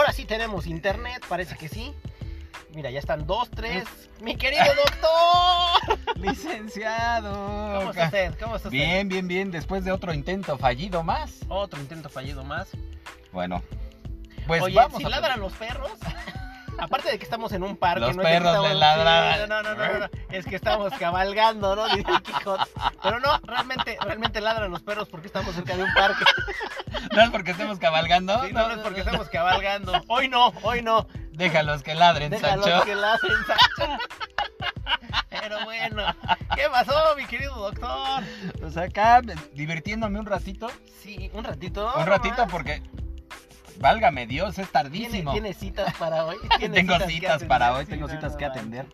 ahora sí tenemos internet, parece que sí. Mira, ya están dos, tres. Mi querido doctor. Licenciado. ¿Cómo está usted? ¿Cómo está usted? Bien, bien, bien. Después de otro intento fallido más. Otro intento fallido más. Bueno, pues Oye, vamos si a ladran los perros. Aparte de que estamos en un parque, Los no es que perros estamos- le ladran. No, no, no, no, es que estamos cabalgando, ¿no? Dice el Quijote. Pero no, realmente, realmente ladran los perros porque estamos cerca de un parque. No es porque estemos cabalgando. Sí, no, no es porque estamos cabalgando. Hoy no, hoy no. Déjalos que ladren, Déjalos Sancho. que ladren, Sancho. Pero bueno, ¿qué pasó, mi querido doctor? Pues acá divirtiéndome un ratito. Sí, un ratito. un ratito porque. Válgame Dios, es ¿Tiene, tardísimo. tiene citas para hoy. ¿Tiene Tengo citas para hoy, Sí, tengo no, citas no que atender.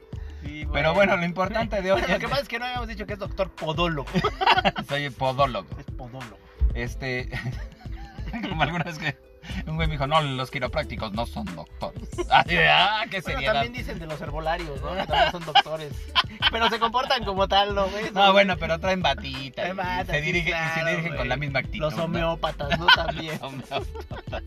Sí, Pero bueno, lo importante de hoy Lo es que pasa es que no habíamos dicho que es doctor podólogo. soy podólogo. Es podólogo. Este. Como alguna vez que un güey me dijo, no, los quiroprácticos no son doctores. Así de, ah, qué Bueno, seriedad. también dicen de los herbolarios, ¿no? Que también son doctores. Pero se comportan como tal, ¿no, güey? No, bueno, pero traen batita. Traen y bata, se sí, dirigen, y se dirigen güey. con la misma actitud. Los homeópatas, ¿no? También. Homeópatas.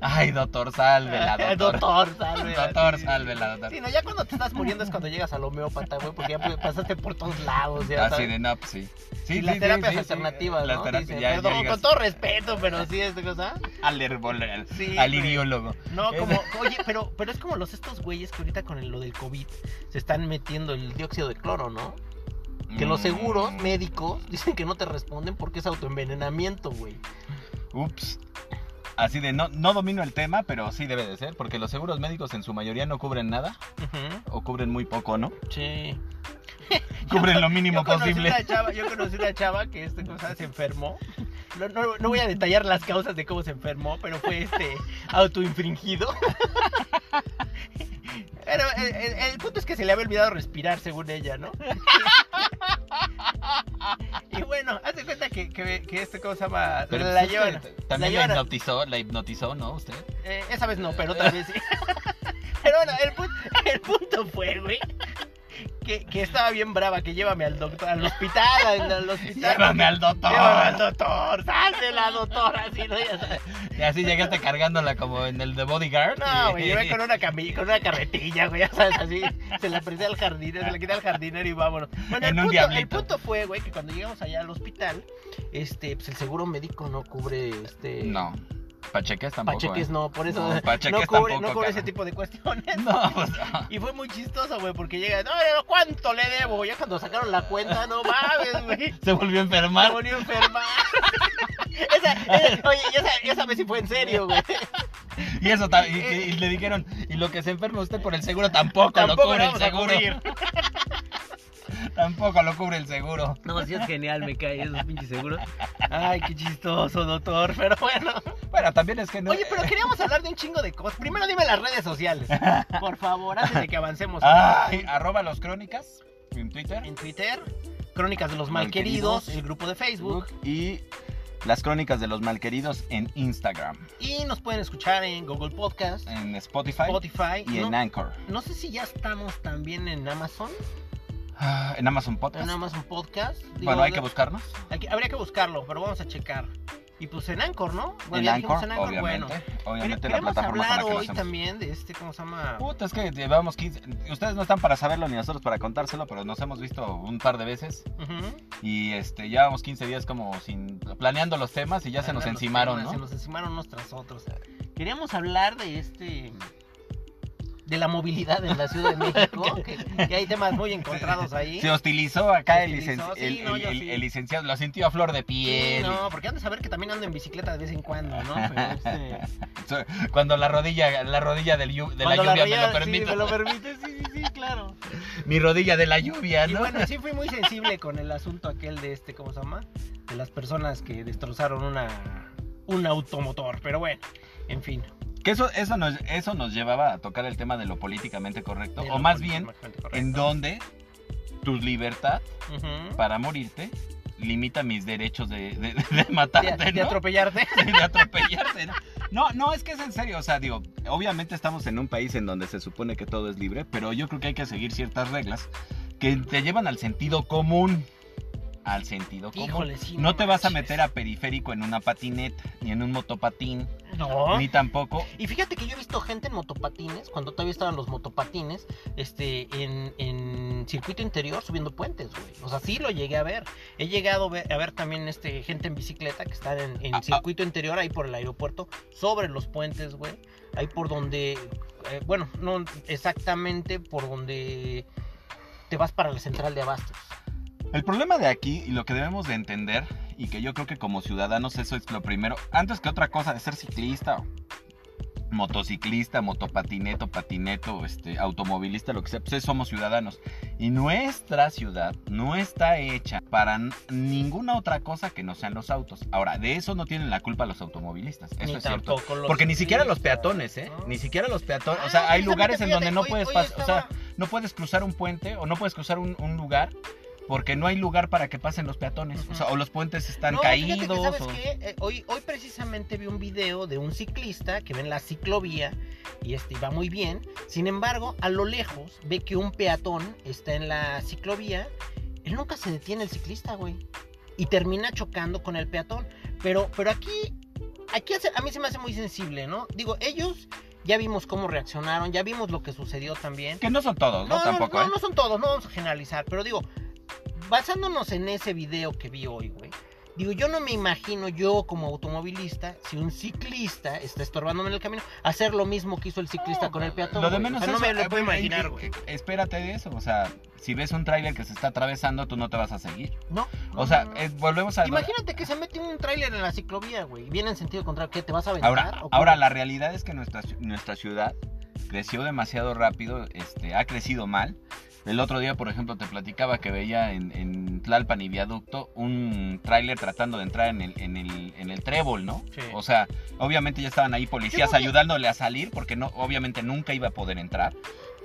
Ay, doctor, sálvela, doctor. doctor, salve. Doctor, sí. sálvela, doctor. Sí, no, ya cuando te estás muriendo es cuando llegas al homeópata, güey, porque ya pasaste por todos lados, ya Así sabes. de, no, pues sí. Sí, y las sí, terapias sí, sí, alternativas, Las ¿no? terapias, Dicen, ya, ya perdón, con todo respeto, pero sí, esta cosa. Al herbol- Sí, al güey. iriólogo. No, como, oye, pero, pero es como los estos güeyes que ahorita con el- lo del COVID se están metiendo el dióxido de cloro, ¿no? Que los Mm, seguros médicos dicen que no te responden porque es autoenvenenamiento, güey. Ups. Así de, no, no domino el tema, pero sí debe de ser, porque los seguros médicos en su mayoría no cubren nada, o cubren muy poco, ¿no? Sí. Cubren lo mínimo conocí posible. una chava, yo conocí una chava que este se enfermó. No, no, no voy a detallar las causas de cómo se enfermó, pero fue este autoinfringido. Pero el, el- el punto es que se le había olvidado respirar, según ella, ¿no? Y bueno, haz de cuenta que, que, que este cosa se llama. Pero la pues llevan. también la, hipnotizó, la hipnotizó, ¿no? Usted. eh, esa vez no, pero otra vez sí. Pero bueno, el, pu- el punto fue, güey. Que, que estaba bien brava, que llévame al doctor, al hospital, al, al hospital. Llévame al doctor. Llévame al doctor, sálvela, doctora, así, ¿no? Ya sabes. Y así llegaste cargándola como en el de Bodyguard. No, güey, llevé con una cami- con una carretilla, güey, ya sabes, así. Se la presté al jardinero, se la quité al jardinero y vámonos. Bueno, En el, un punto, diablito. el punto fue, güey, que cuando llegamos allá al hospital, este, pues el seguro médico no cubre, este... No. Pacheques tampoco. Pacheques ¿eh? no, por eso No, cubre, tampoco, no cubre ese tipo de cuestiones. No, pues no. Y fue muy chistoso, güey, porque llega, no, ¿cuánto le debo? Ya cuando sacaron la cuenta, no mames, güey. Se volvió a enfermar. volvió a enfermar. esa, esa- oye, esa, esa vez sí fue en serio, güey. Y eso y, y- y le dijeron, y lo que se enferma usted por el seguro tampoco, Tampoco lo cubre el seguro. Tampoco lo cubre el seguro. No, sí es genial, me cae esos pinches seguros. Ay, qué chistoso, doctor, pero bueno. Bueno, también es que no. Oye, pero queríamos hablar de un chingo de cosas. Primero dime las redes sociales, por favor, antes de que avancemos. Ay, arroba los crónicas en Twitter. En Twitter, Crónicas de los Malqueridos, Malqueridos. el grupo de Facebook. Y las crónicas de los malqueridos en Instagram, Y nos pueden escuchar en Google Podcast, en Spotify, Spotify. y en Anchor. no sé si ya estamos también en Amazon, Ah, En Amazon Podcast. en Amazon Podcast. Digo, bueno, hay que buscarnos. hay que- habría que buscarlo, pero vamos a checar. Y pues en Anchor, ¿no? Bueno, en ya Anchor, en Anchor, obviamente. bueno. Obviamente la plataforma con hablar la que hoy también de este, ¿cómo se llama? Puta, es que llevamos 15. Ustedes no están para saberlo ni nosotros para contárselo, pero nos hemos visto un par de veces. Y este, llevamos 15 días como sin planeando los temas y ya se nos encimaron, temas, ¿no? Se nos encimaron unos tras otros. Queríamos hablar de este. De la movilidad en la Ciudad de México. que, que hay temas muy encontrados ahí. Se hostilizó acá Se el, hostilizó, sí, el- no, el- yo el- sí. el licenciado, lo sintió a flor de Sí, piel. no, porque han de saber que también ando en bicicleta de vez en cuando, ¿no? Pero este, Cuando la rodilla, la rodilla del de la lluvia me rodilla- lo permite. Sí, me lo permite, sí, sí, sí, claro. Mi rodilla de la lluvia, Y ¿no? bueno, sí fui muy sensible con el asunto aquel de este, ¿cómo se llama? De las personas que destrozaron una un automotor, pero bueno, en fin. Que eso, eso, nos, eso nos llevaba a tocar el tema de lo políticamente correcto, De o más bien, correcto. en donde tu libertad Ujú. para morirte limita mis derechos de, de- de de, matarte, de ¿no? atropellarte. de atropellarte, ¿no? No, no, es que es en serio, o sea, digo, obviamente estamos en un país en donde se supone que todo es libre, pero yo creo que hay que seguir ciertas reglas que te llevan al sentido común. Al sentido común. Híjole, sí, no no te vas a meter a periférico en una patineta, ni en un motopatín, No. ni tampoco. Y fíjate que yo he visto gente en motopatines, cuando todavía estaban los motopatines, este, en, en circuito interior subiendo puentes, güey. O sea, sí lo llegué a ver. He llegado a ver, también este, gente en bicicleta que está en, en Ah, ah. circuito interior, ahí por el aeropuerto, sobre los puentes, güey. Ahí por donde, eh, bueno, no exactamente por donde te vas para la central de abastos. El problema de aquí y lo que debemos de entender, y que yo creo que como ciudadanos eso es lo primero, antes que otra cosa de ser ciclista, motociclista, motopatineto, patineto, este, automovilista, lo que sea, pues es- somos ciudadanos. Y nuestra ciudad no está hecha para ninguna otra cosa que no sean los autos. Ahora, de eso no tienen la culpa los automovilistas, eso Ni es cierto. Porque ni siquiera los peatones, ¿eh? ¿no? Ni siquiera los peatones. O Ah, sea, hay lugares en donde no hoy- puedes hoy pasar. O sea, estaba- no puedes cruzar un puente o no puedes cruzar un, un lugar porque no hay lugar para que pasen los peatones. O sea, o los puentes están No, fíjate que, caídos. ¿sabes o- qué? Eh, hoy, hoy precisamente vi un video de un ciclista que ve en la ciclovía y este va muy bien. Sin embargo, a lo lejos ve que un peatón está en la ciclovía. Él nunca se detiene el ciclista, güey. Y termina chocando con el peatón. Pero, pero aquí, aquí hace- a mí se me hace muy sensible, ¿no? Digo, ellos ya vimos cómo reaccionaron, ya vimos lo que sucedió también. Que no son todos, ¿no? No, no, Tampoco, no, ¿eh? no son todos, no vamos a generalizar, pero digo, basándonos en ese video que vi hoy, güey. Digo, yo no me imagino yo como automovilista, si un ciclista está estorbándome en el camino, hacer lo mismo que hizo el ciclista con el peatón. Lo de menos O sea, no eso, me lo puedo imaginar, güey. Espérate de eso, o sea, si ves un tráiler que se está atravesando, tú no te vas a seguir. No. O sea, no, eh, volvemos a... Imagínate que se mete un tráiler en la ciclovía, güey. y Viene en sentido contrario, ¿qué? ¿Te vas a aventar? Ahora, ¿O ahora la realidad es que nuestra, nuestra ciudad creció demasiado rápido, este, ha crecido mal. El otro día, por ejemplo, te platicaba que veía en, en Tlalpan y Viaducto un tráiler tratando de entrar en el, en el, en el trébol, ¿no? Sí. O sea, obviamente ya estaban ahí policías ayudándole a salir porque no, obviamente nunca iba a poder entrar.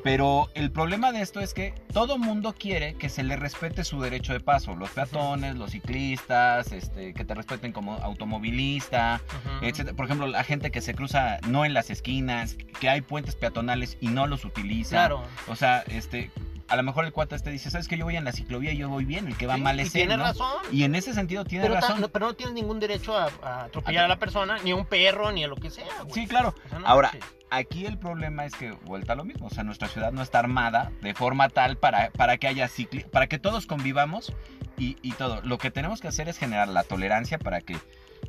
Pero el problema de esto es que todo mundo quiere que se le respete su derecho de paso. Los peatones, los ciclistas, este, que te respeten como automovilista, Ujú. etcétera. Por ejemplo, la gente que se cruza no en las esquinas, que hay puentes peatonales y no los utiliza. Claro. O sea, este, a lo mejor el cuate este dice, ¿sabes que Yo voy en la ciclovía y yo voy bien, el que va Sí, mal y es tiene él, ¿no? razón. Y en ese sentido tiene Pero, razón. no, pero no tienes ningún derecho a, a atropellar a la persona, ni a un perro, ni a lo que sea, güey. Sí, claro. O sea, no Ahora. Aquí el problema es que vuelta a lo mismo, o sea, nuestra ciudad no está armada de forma tal para, para que haya cicli para que todos convivamos y, y todo. Lo que tenemos que hacer es generar la tolerancia para que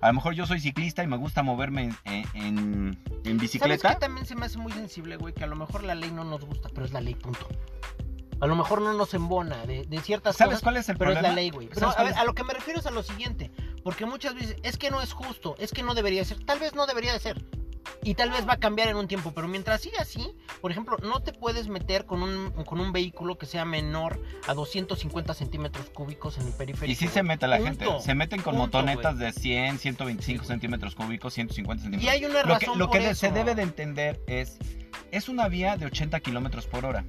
a lo mejor yo soy ciclista y me gusta moverme en, en- en ¿Sabes bicicleta. qué también se me hace muy sensible, güey? Que a lo mejor la ley no nos gusta, pero es la ley, punto. A lo mejor no nos embona de, de ciertas ¿Sabes cosas, cuál es el pero problema? es la ley, güey. Pero ¿Sabes a ver, a lo que me refiero es a lo siguiente. Porque muchas veces es que no es justo, es que no debería ser. Tal vez no debería de ser. Y tal vez va a cambiar en un tiempo, pero mientras siga así, por ejemplo, no te puedes meter con un, con un vehículo que sea menor a 250 centímetros cúbicos en el periférico. Y sí se mete la Punto. gente. Se meten con Punto, motonetas güey. de 100, 125 centímetros cúbicos, 150 Y centímetros. hay una Lo que, razón lo que se debe de entender es, es una vía de 80 kilómetros por hora.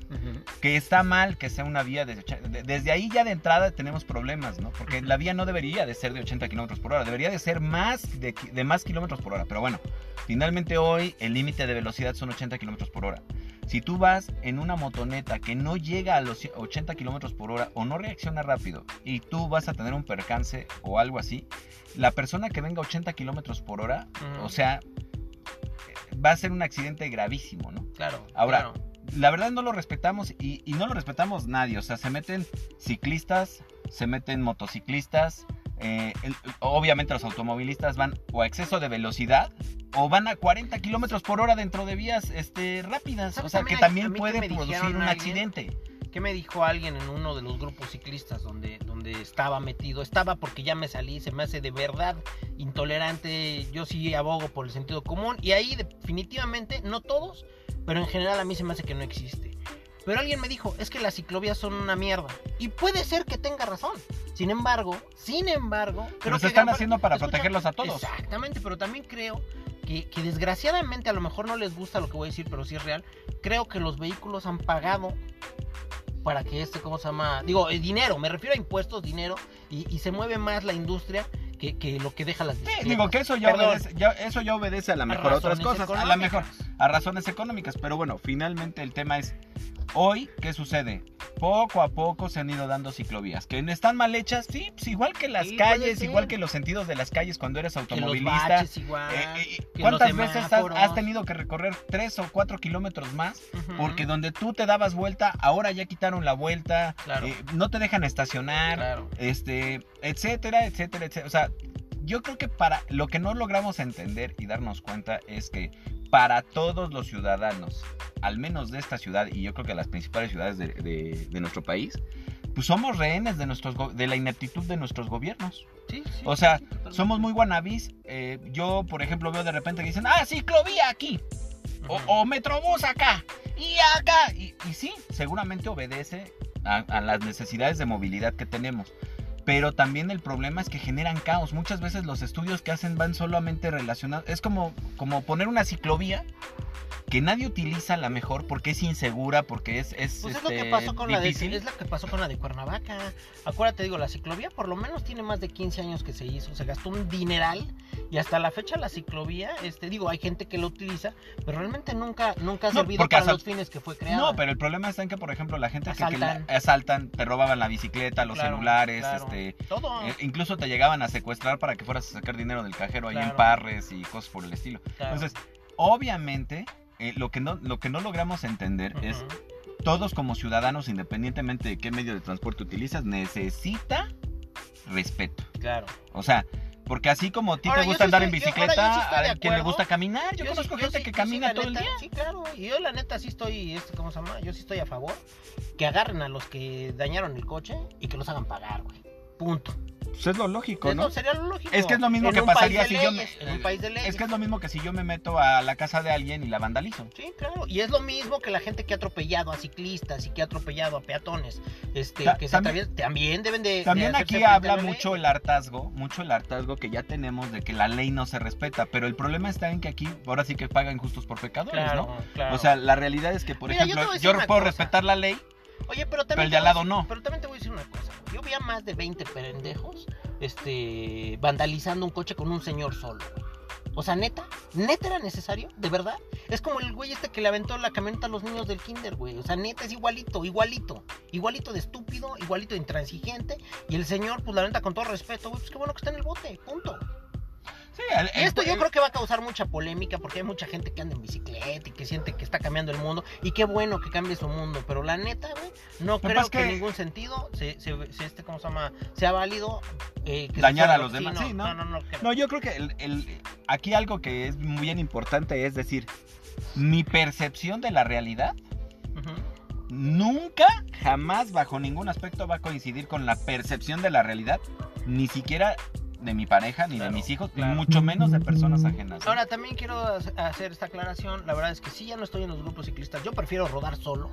Que está mal que sea una vía de, ocha- de- desde ahí ya de entrada tenemos problemas, ¿no? Porque la vía no debería de ser de 80 kilómetros por hora, debería de ser más de, más kilómetros por hora. Pero bueno, finalmente hoy el límite de velocidad son 80 kilómetros por hora. Si tú vas en una motoneta que no llega a los 80 kilómetros por hora o no reacciona rápido y tú vas a tener un percance o algo así, la persona que venga a 80 kilómetros por hora, o sea, va a ser un accidente gravísimo, ¿no? Claro. Ahora, claro. la verdad no lo respetamos y, y no lo respetamos nadie. O sea, se meten ciclistas, se meten motociclistas. eh, el- obviamente los automovilistas van o a exceso de velocidad o van a 40 kilómetros por hora dentro de vías este, rápidas. O ¿Sabes sea, que también puede producir un alguien? accidente. ¿Qué me dijo alguien en uno de los grupos ciclistas donde, donde estaba metido? Estaba porque ya me salí, se me hace de verdad intolerante. Yo sí abogo por el sentido común. Y ahí definitivamente, no todos, pero en general a mí se me hace que no existe. Pero alguien me dijo, es que las ciclovías son una mierda. Y puede ser que tenga razón. Sin embargo, sin embargo... Pero se que están gran- haciendo para Escucha, protegerlos a todos. Exactamente, pero también creo que, que desgraciadamente a lo mejor no les gusta lo que voy a decir, pero sí es real. Creo que los vehículos han pagado para que este, ¿cómo se llama? Digo, el dinero, me refiero a impuestos, dinero, y, y se mueve más la industria que, que lo que deja las Sí, digo que eso ya, obedece, ya- eso ya obedece a la mejor a otras cosas, a la mejor a razones económicas. Pero bueno, finalmente el tema es hoy, ¿qué sucede? poco a poco se han ido dando ciclovías. Que están mal hechas, sí, pues igual que las Sí, calles, igual que los sentidos de las calles cuando eres Que los automovilista. baches igual. Eh, eh, que ¿Cuántas los veces has, tenido que recorrer tres o cuatro kilómetros más? Porque donde tú te dabas vuelta, ahora ya quitaron la vuelta, Claro. eh, no te dejan estacionar, Claro. este, etcétera, etcétera, etcétera. O sea, yo creo que para lo que no logramos entender y darnos cuenta es que para todos los ciudadanos, al menos de esta ciudad y yo creo que las principales ciudades de, de- de nuestro país, pues somos rehenes de, nuestros, de la ineptitud de nuestros gobiernos. Sí, sí, O sea, sí. Somos muy guanabis. eh, yo, por ejemplo, veo de repente que dicen, ah, ciclovía aquí. O, o Metrobús acá. Y acá. Y, y sí, seguramente obedece a, a las necesidades de movilidad que tenemos. Pero también el problema es que generan caos. Muchas veces los estudios que hacen van solamente relacionados. Es como, como poner una ciclovía que nadie utiliza a la mejor porque es insegura, porque es, es, Pues es lo que este, pasó con la de, es lo que pasó con la de Cuernavaca. Acuérdate, digo, la ciclovía por lo menos tiene más de 15 años que se hizo, se gastó un dineral y hasta la fecha la ciclovía, este, digo, hay gente que la utiliza, pero realmente nunca, nunca ha No, servido para los fines que fue creada. No, pero el problema está en que, por ejemplo, la gente que- que, la- Asaltan. asaltan, te robaban la bicicleta, los Claro, celulares, claro. este, todo. eh, incluso te llegaban a secuestrar para que fueras a sacar dinero del cajero ahí en Claro. Parres y cosas por el estilo. claro. Entonces, obviamente, eh, lo, que no, lo que no logramos entender es Ujú. todos como ciudadanos, independientemente de qué medio de transporte utilizas, necesita respeto. claro. O sea, porque así como a ti Ahora, te yo gusta sí andar en estoy- yo- bicicleta, yo a quien le gusta caminar, yo, sí- conozco yo gente sí- que yo camina todo el día. Sí, claro. Y yo la neta sí estoy, este, ¿cómo se llama? Yo sí estoy a favor que agarren a los que dañaron el coche y que los hagan pagar, güey. Punto. Pues es lo lógico, ¿no? sería lo lógico. Es que es lo mismo En que pasaría si yo me- En un país de leyes. Es que es lo mismo que si yo me meto a la casa de alguien y la vandalizo. Sí, claro. Y es lo mismo que la gente que ha atropellado a ciclistas y que ha atropellado a peatones. Este, Ta- que también- también deben de. También aquí habla mucho el hartazgo, mucho el hartazgo que ya tenemos de que la ley no se respeta, pero el problema está en que aquí ahora sí que pagan justos por pecadores, Claro, ¿no? claro. O sea, la realidad es que, por Mira, ejemplo, yo, puedo cosa. respetar la ley, Oye, pero pero también. el te de al lado no. Pero también te voy a decir una cosa. Yo vi a más de 20 pendejos este, vandalizando un coche con un señor solo. O sea, neta, neta era necesario, de verdad. Es como el güey este que le aventó la camioneta a los niños del kinder, güey. O sea, neta es igualito, igualito. Igualito de estúpido, igualito de intransigente. Y el señor, pues la neta, con todo respeto, güey, pues qué bueno que está en el bote, punto. Sí, el- Y el- esto yo creo que va a causar mucha polémica porque hay mucha gente que anda en bicicleta y que siente que está cambiando el mundo. Y qué bueno que cambie su mundo. Pero la neta, güey, no creo que, que- en ningún sentido se, se- se- este, ¿cómo se llama? sea válido eh, que Dañar a lo- los demás, sí, ¿no? No, no, no. yo creo que el- aquí algo que es muy bien importante es decir, mi percepción de la realidad nunca, jamás, bajo ningún aspecto va a coincidir con la percepción de la realidad, ni siquiera de mi pareja, ni Claro, de mis hijos, claro. ni mucho menos de personas ajenas. Ahora también quiero ha- hacer esta aclaración. La verdad es que sí, ya no estoy en los grupos ciclistas. Yo prefiero rodar solo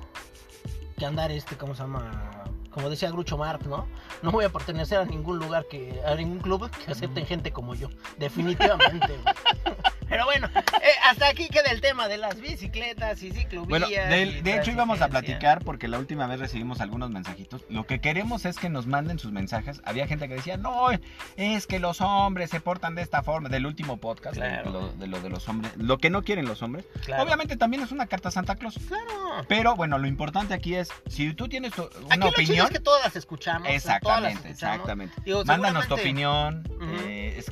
que andar este, ¿cómo se llama? Como decía Grucho Marx, ¿no? No voy a pertenecer a ningún lugar que, a ningún club que acepten gente como yo. Definitivamente. Pero bueno, eh, hasta aquí queda el tema de las bicicletas y ciclovías. Bueno, de, y de hecho íbamos a platicar porque la última vez recibimos algunos mensajitos. Lo que queremos es que nos manden sus mensajes. Había gente que decía, no, es que los hombres se portan de esta forma. Del último podcast, de- Claro. de, lo, de lo de los hombres, lo que no quieren los hombres. Claro. Obviamente también es una carta a Santa Claus. Claro. Pero bueno, lo importante aquí es, si tú tienes tu- una Aquí lo opinión, es que todas las escuchamos. todas las exactamente, escuchamos. exactamente. Digo, Mándanos tu opinión, Ujú. eh, es-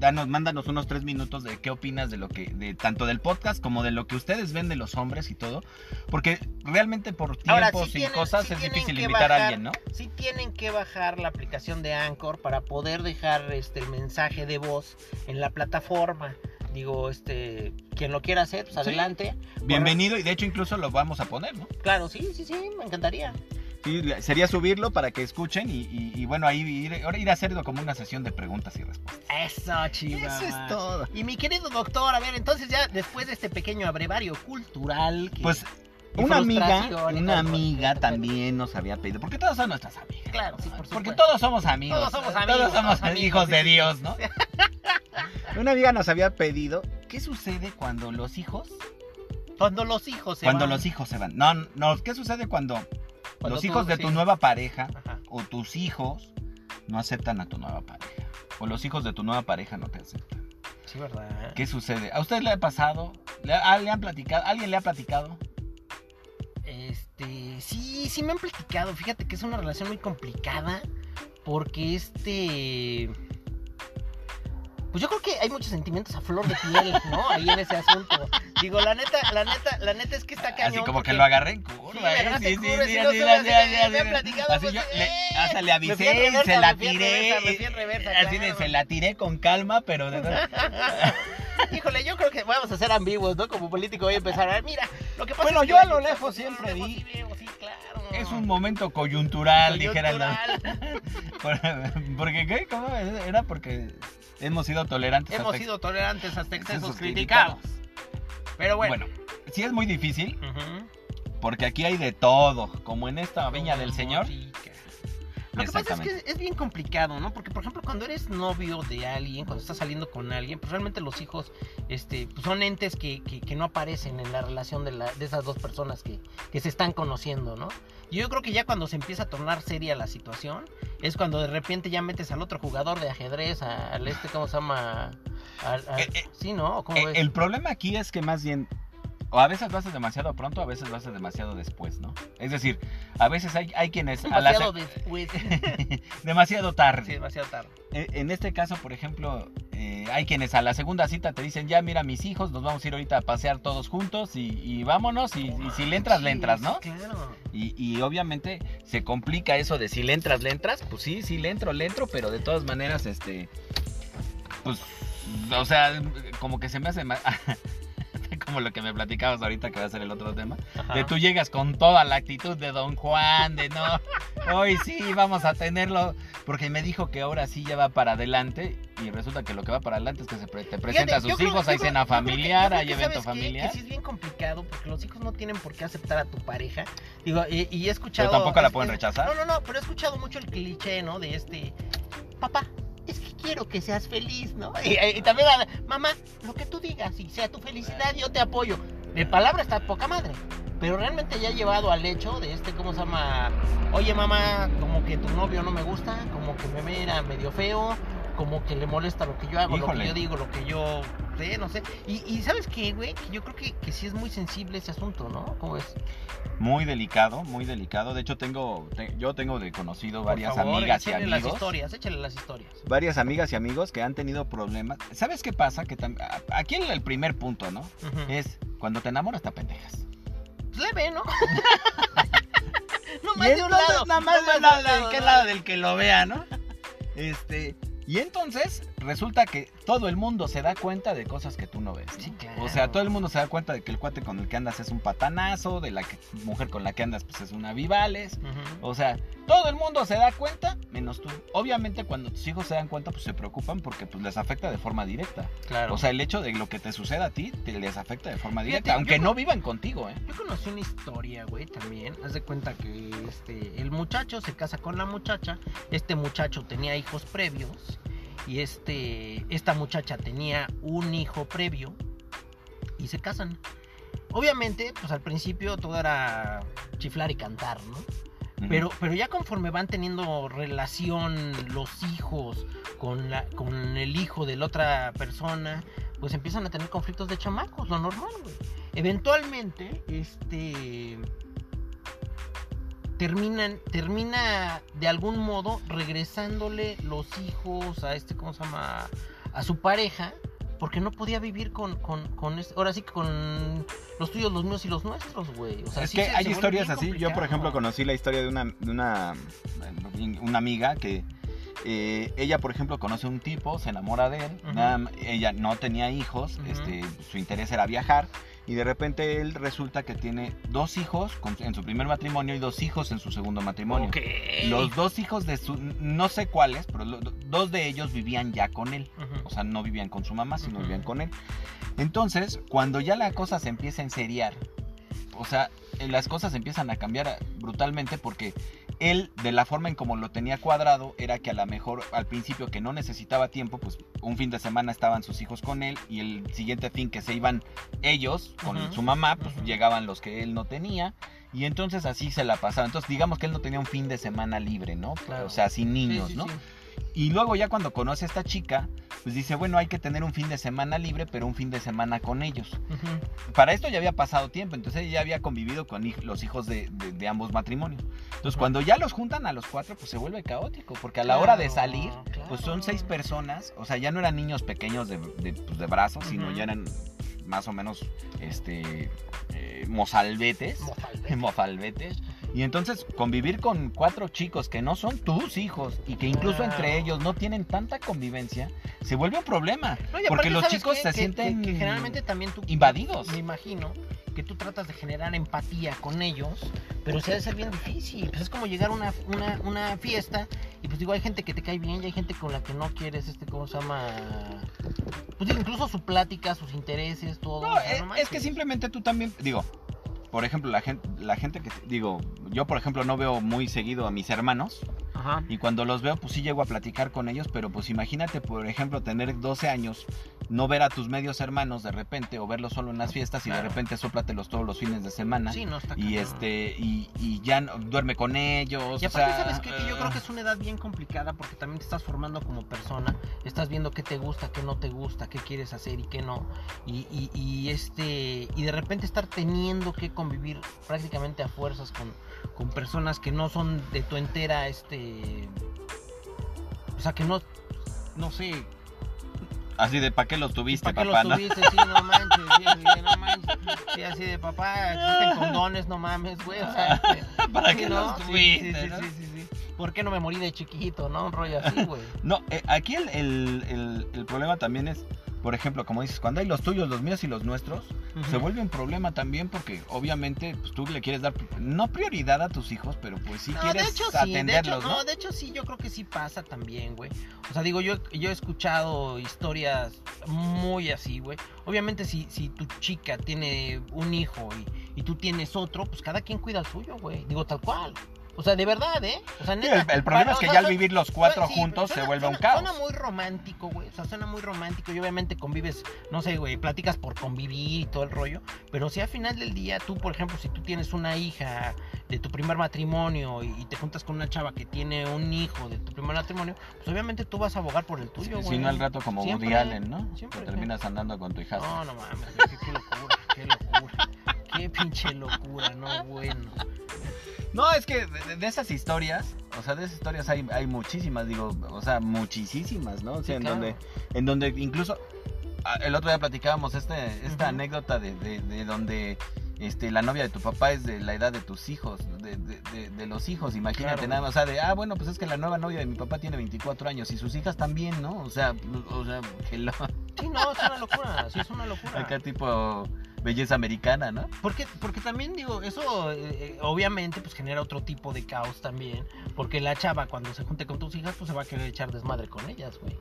danos, mándanos unos tres minutos de qué opinas de lo que, de tanto del podcast como de lo que ustedes ven de los hombres y todo, porque realmente por tiempos sí y tienen- cosas sí es difícil invitar a bajar. alguien, ¿no? sí tienen que bajar la aplicación de Anchor para poder dejar este el mensaje de voz en la plataforma. Digo, este, quien lo quiera hacer, pues Sí. adelante. Bienvenido y de hecho incluso lo vamos a poner, ¿no? Claro, sí, sí, sí, me encantaría. Sí, sería subirlo para que escuchen y, y- y bueno, ahí ir, ir a hacerlo como una sesión de preguntas y respuestas. Eso, chiva. Eso es todo. Y mi querido doctor, a ver, entonces ya después de este pequeño abrevario cultural, que- Pues una amiga, una todo, amiga también nos había pedido, porque todas son nuestras amigas. Claro, sí, por Porque supuesto. todos somos amigos. Todos somos amigos, Todos somos amigos, hijos de. Dios, ¿no? Una amiga nos había pedido, ¿qué sucede cuando los hijos, Cuando los hijos se cuando van. los hijos se van? No, no, ¿qué sucede cuando, Cuando los tú- hijos de tu sí. nueva pareja Ajá. o tus hijos no aceptan a tu nueva pareja? O los hijos de tu nueva pareja no te aceptan. Sí, ¿verdad? ¿Qué sucede? ¿A usted le ha pasado? ¿Le, ha- le han platicado? ¿Alguien le ha platicado? Este, sí, sí me han platicado. Fíjate que es una relación muy complicada. Porque este. Pues yo creo que hay muchos sentimientos a flor de piel, ¿no? Ahí en ese asunto. Digo, la neta, la neta, la neta es que está cañón. Así como porque- que lo agarré en curva, ¿eh? Sí, sí, sí, así, Así pues, yo, eh, le- hasta le me avisé, reversa, se la me fui en tiré. reversa, me fui en reversa, Así de, se la tiré con calma, pero de Híjole, yo creo que vamos a ser ambiguos, ¿no? Como político voy a empezar a ver, mira, lo que pasa Bueno, es que yo a lo lejos siempre vi- sí claro. es un momento coyuntural, dijeran Coyuntural. Por- Porque, ¿qué? ¿Cómo? Era porque hemos sido tolerantes. Hemos hasta- sido tolerantes hasta excesos criticados. Pero bueno. Bueno, sí es muy difícil, porque aquí hay de todo, como en esta viña del Señor. Lo que pasa es que es bien complicado, ¿no? Porque, por ejemplo, cuando eres novio de alguien, cuando estás saliendo con alguien, pues realmente los hijos este, pues son entes que, que- que no aparecen en la relación de, la- de esas dos personas que, que se están conociendo, ¿no? Yo creo que ya cuando se empieza a tornar seria la situación, es cuando de repente ya metes al otro jugador de ajedrez, al este, ¿cómo se llama? Al- al- Eh, eh, sí, ¿no? ¿O ¿Cómo Eh? El problema aquí es que más bien, o a veces lo haces demasiado pronto, a veces lo haces demasiado después, ¿no? Es decir, a veces hay, hay quienes... a la demasiado después. demasiado tarde. sí, demasiado tarde. Eh, En este caso, por ejemplo, eh, hay quienes a la segunda cita te dicen, ya mira mis hijos, nos vamos a ir ahorita a pasear todos juntos y, y vámonos, y, y si le entras, le entras, ¿no? Claro. Y, y obviamente se complica eso de si le entras, le entras, pues sí, sí le entro, le entro, pero de todas maneras, este, pues, o sea, como que se me hace más... como lo que me platicabas ahorita que va a ser el otro tema. Ajá. De tú llegas con toda la actitud de Don Juan, de no, hoy sí vamos a tenerlo, porque me dijo que ahora sí ya va para adelante y resulta que lo que va para adelante es que se pre- te presenta a Fíjate, yo sus creo- hijos, yo hay creo- cena creo que- familiar, creo hay que, evento familiar. Que sí es bien complicado porque los hijos no tienen por qué aceptar a tu pareja. Digo, y, y he escuchado. Pero tampoco la pueden es- rechazar. No, no, no, pero he escuchado mucho el cliché, ¿no? De este. Papá, que quiero que seas feliz, ¿no? Y, y también, a- mamá, lo que tú digas, y sea tu felicidad, yo te apoyo. De palabra está poca madre. Pero realmente ya ha llevado al hecho de este, ¿cómo se llama? Oye, mamá, como que tu novio no me gusta, como que me mira medio feo, como que le molesta lo que yo hago, lo que yo digo, lo que yo sé, no sé. Y, y ¿sabes qué, güey? Que yo creo que, que sí es muy sensible ese asunto, ¿no? ¿Cómo es? Muy delicado, muy delicado. De hecho, tengo, te- yo tengo de conocido varias favor, amigas y échale las amigos. historias, échale las historias. Varias amigas y amigos que han tenido problemas. ¿Sabes qué pasa? Que aquí el, el primer punto, ¿no? Es cuando te enamoras te pendejas. Pues leve, ¿no? no más de un lado. Nada más no de más qué lado del que lo vea, ¿no? Este, y entonces resulta que todo el mundo se da cuenta de cosas que tú no ves. ¿no? Sí, claro. O sea, todo el mundo se da cuenta de que el cuate con el que andas es un patanazo, de la que- mujer con la que andas pues es una vivales. O sea, todo el mundo se da cuenta, menos tú. Obviamente cuando tus hijos se dan cuenta, pues se preocupan porque pues les afecta de forma directa. Claro. O sea, el hecho de lo que te suceda a ti, te les afecta de forma Fíjate, directa, aunque no vivan contigo, ¿eh? Yo conocí una historia, güey, también. Haz de cuenta que este, el muchacho se casa con la muchacha. Este muchacho tenía hijos previos. Y este, esta muchacha tenía un hijo previo. Y se casan. Obviamente, pues al principio todo era chiflar y cantar, ¿no? Pero, pero ya conforme van teniendo relación los hijos con, la, con el hijo de la otra persona, pues empiezan a tener conflictos de chamacos, lo normal, güey. Eventualmente, este terminan, termina de algún modo regresándole los hijos a este, ¿cómo se llama? A su pareja, porque no podía vivir con, con, con este- ahora sí que con los tuyos, los míos y los nuestros, güey. O sea, es sí que se- hay se historias así. Yo, por ejemplo, conocí la historia de una, de una, una amiga que eh, ella, por ejemplo, conoce a un tipo, se enamora de él. Nada ella no tenía hijos, este, su interés era viajar. Y de repente él resulta que tiene dos hijos en su primer matrimonio y dos hijos en su segundo matrimonio. Los dos hijos de su, no sé cuáles, pero dos de ellos vivían ya con él. O sea, no vivían con su mamá, sino vivían con él. Entonces, cuando ya la cosa se empieza a enseriar, o sea, las cosas empiezan a cambiar brutalmente porque él, de la forma en como lo tenía cuadrado, era que a lo mejor al principio que no necesitaba tiempo, pues un fin de semana estaban sus hijos con él y el siguiente fin que se iban ellos con su mamá, pues llegaban los que él no tenía. Y entonces así se la pasaba. Entonces digamos que él no tenía un fin de semana libre, ¿no? Claro. O sea, sin niños, Sí, sí, ¿no? sí. Y luego ya cuando conoce a esta chica, pues dice, bueno, hay que tener un fin de semana libre, pero un fin de semana con ellos. Para esto ya había pasado tiempo, entonces ella ya había convivido con los hijos de, de- de ambos matrimonios. Entonces cuando ya los juntan a los cuatro, pues se vuelve caótico, porque a la hora de Claro, salir, pues son seis personas, o sea, ya no eran niños pequeños de, de, pues, brazos, sino ya eran más o menos, este, eh, mozalbetes, mofalbetes. Y entonces convivir con cuatro chicos que no son tus hijos y que incluso Claro. entre ellos no tienen tanta convivencia, se vuelve un problema. No, porque los ¿sabes chicos qué? se Que- sienten que, que generalmente también tú invadidos. Me imagino que tú tratas de generar empatía con ellos, pero se ha de ser bien difícil. Pues es como llegar a una, una, una fiesta y pues digo, hay gente que te cae bien y hay gente con la que no quieres, este, ¿cómo se llama? Pues incluso su plática, sus intereses, todo. No, es, no es que simplemente tú también, digo, por ejemplo, la gente, la gente que, digo, yo por ejemplo no veo muy seguido a mis hermanos Ajá. y cuando los veo pues sí llego a platicar con ellos, pero pues imagínate, por ejemplo, tener 12 años, no ver a tus medios hermanos de repente o verlos solo en las fiestas y de Claro. repente sóplatelos todos los fines de semana. Sí, no está Y este, y, y ya no- duerme con ellos. Y o aparte, sea, ¿sabes qué? Que yo creo que eh, es una edad bien complicada porque también te estás formando como persona, estás viendo qué te gusta, qué no te gusta, qué quieres hacer y qué no. Y, y- y, este y de repente estar teniendo que convivir prácticamente a fuerzas con, con personas que no son de tu entera, este... O sea, que no, no sé, Así de, ¿para qué los tuviste, ¿para qué papá? los no? tuviste? Sí, no manches, sí, sí, no manches. Sí, así de papá, existen condones, no mames, güey, o sea... este, ¿Para Sí, qué ¿no? los tuviste? sí, sí, no? sí, sí, sí. ¿Por qué no me morí de chiquito, no? Un rollo así, güey. No, eh, aquí el, el- el- el problema también es, por ejemplo, como dices, cuando hay los tuyos, los míos y los nuestros, se vuelve un problema también porque obviamente pues, tú le quieres dar, no prioridad a tus hijos, pero pues sí No, quieres de hecho sí, de hecho, atenderlos, no, ¿no? de hecho sí, yo creo que sí pasa también, güey. O sea, digo, yo, yo he escuchado historias muy así, güey. Obviamente si, si tu chica tiene un hijo y, y tú tienes otro, pues cada quien cuida al suyo, güey. Digo, tal cual. O sea, de verdad, ¿eh? O sea, Sí, neta. el, el problema es o que sea, ya al vivir los cuatro Sí, juntos se suena- vuelve un caos. Suena muy romántico, güey. O sea, suena muy romántico. Y obviamente convives, no sé, güey, platicas por convivir y todo el rollo. Pero si al final del día tú, por ejemplo, si tú tienes una hija de tu primer matrimonio y, y te juntas con una chava que tiene un hijo de tu primer matrimonio, pues obviamente tú vas a abogar por el tuyo, güey. si no al rato como Siempre, Woody Allen, ¿no? siempre. Que terminas andando con tu hija. No, no mames, qué locura, qué locura. Qué pinche locura, no bueno. No, es que de, de esas historias, o sea, de esas historias hay, hay muchísimas, digo, o sea, muchísimas, ¿no? O sea, Sí, en claro. donde, en donde incluso ah, el otro día platicábamos este, esta anécdota de, de, de donde este, la novia de tu papá es de la edad de tus hijos, de, de, de- de los hijos, imagínate Claro. nada más, o sea, de, ah, bueno, pues es que la nueva novia de mi papá tiene 24 años y sus hijas también, ¿no? O sea, o sea, que lo, Sí, no, es una locura, sí, es una locura. acá tipo belleza americana, ¿no? Porque, porque también digo, eso eh, eh, obviamente pues genera otro tipo de caos también. Porque la chava cuando se junte con tus hijas, pues se va a querer echar desmadre con ellas, güey.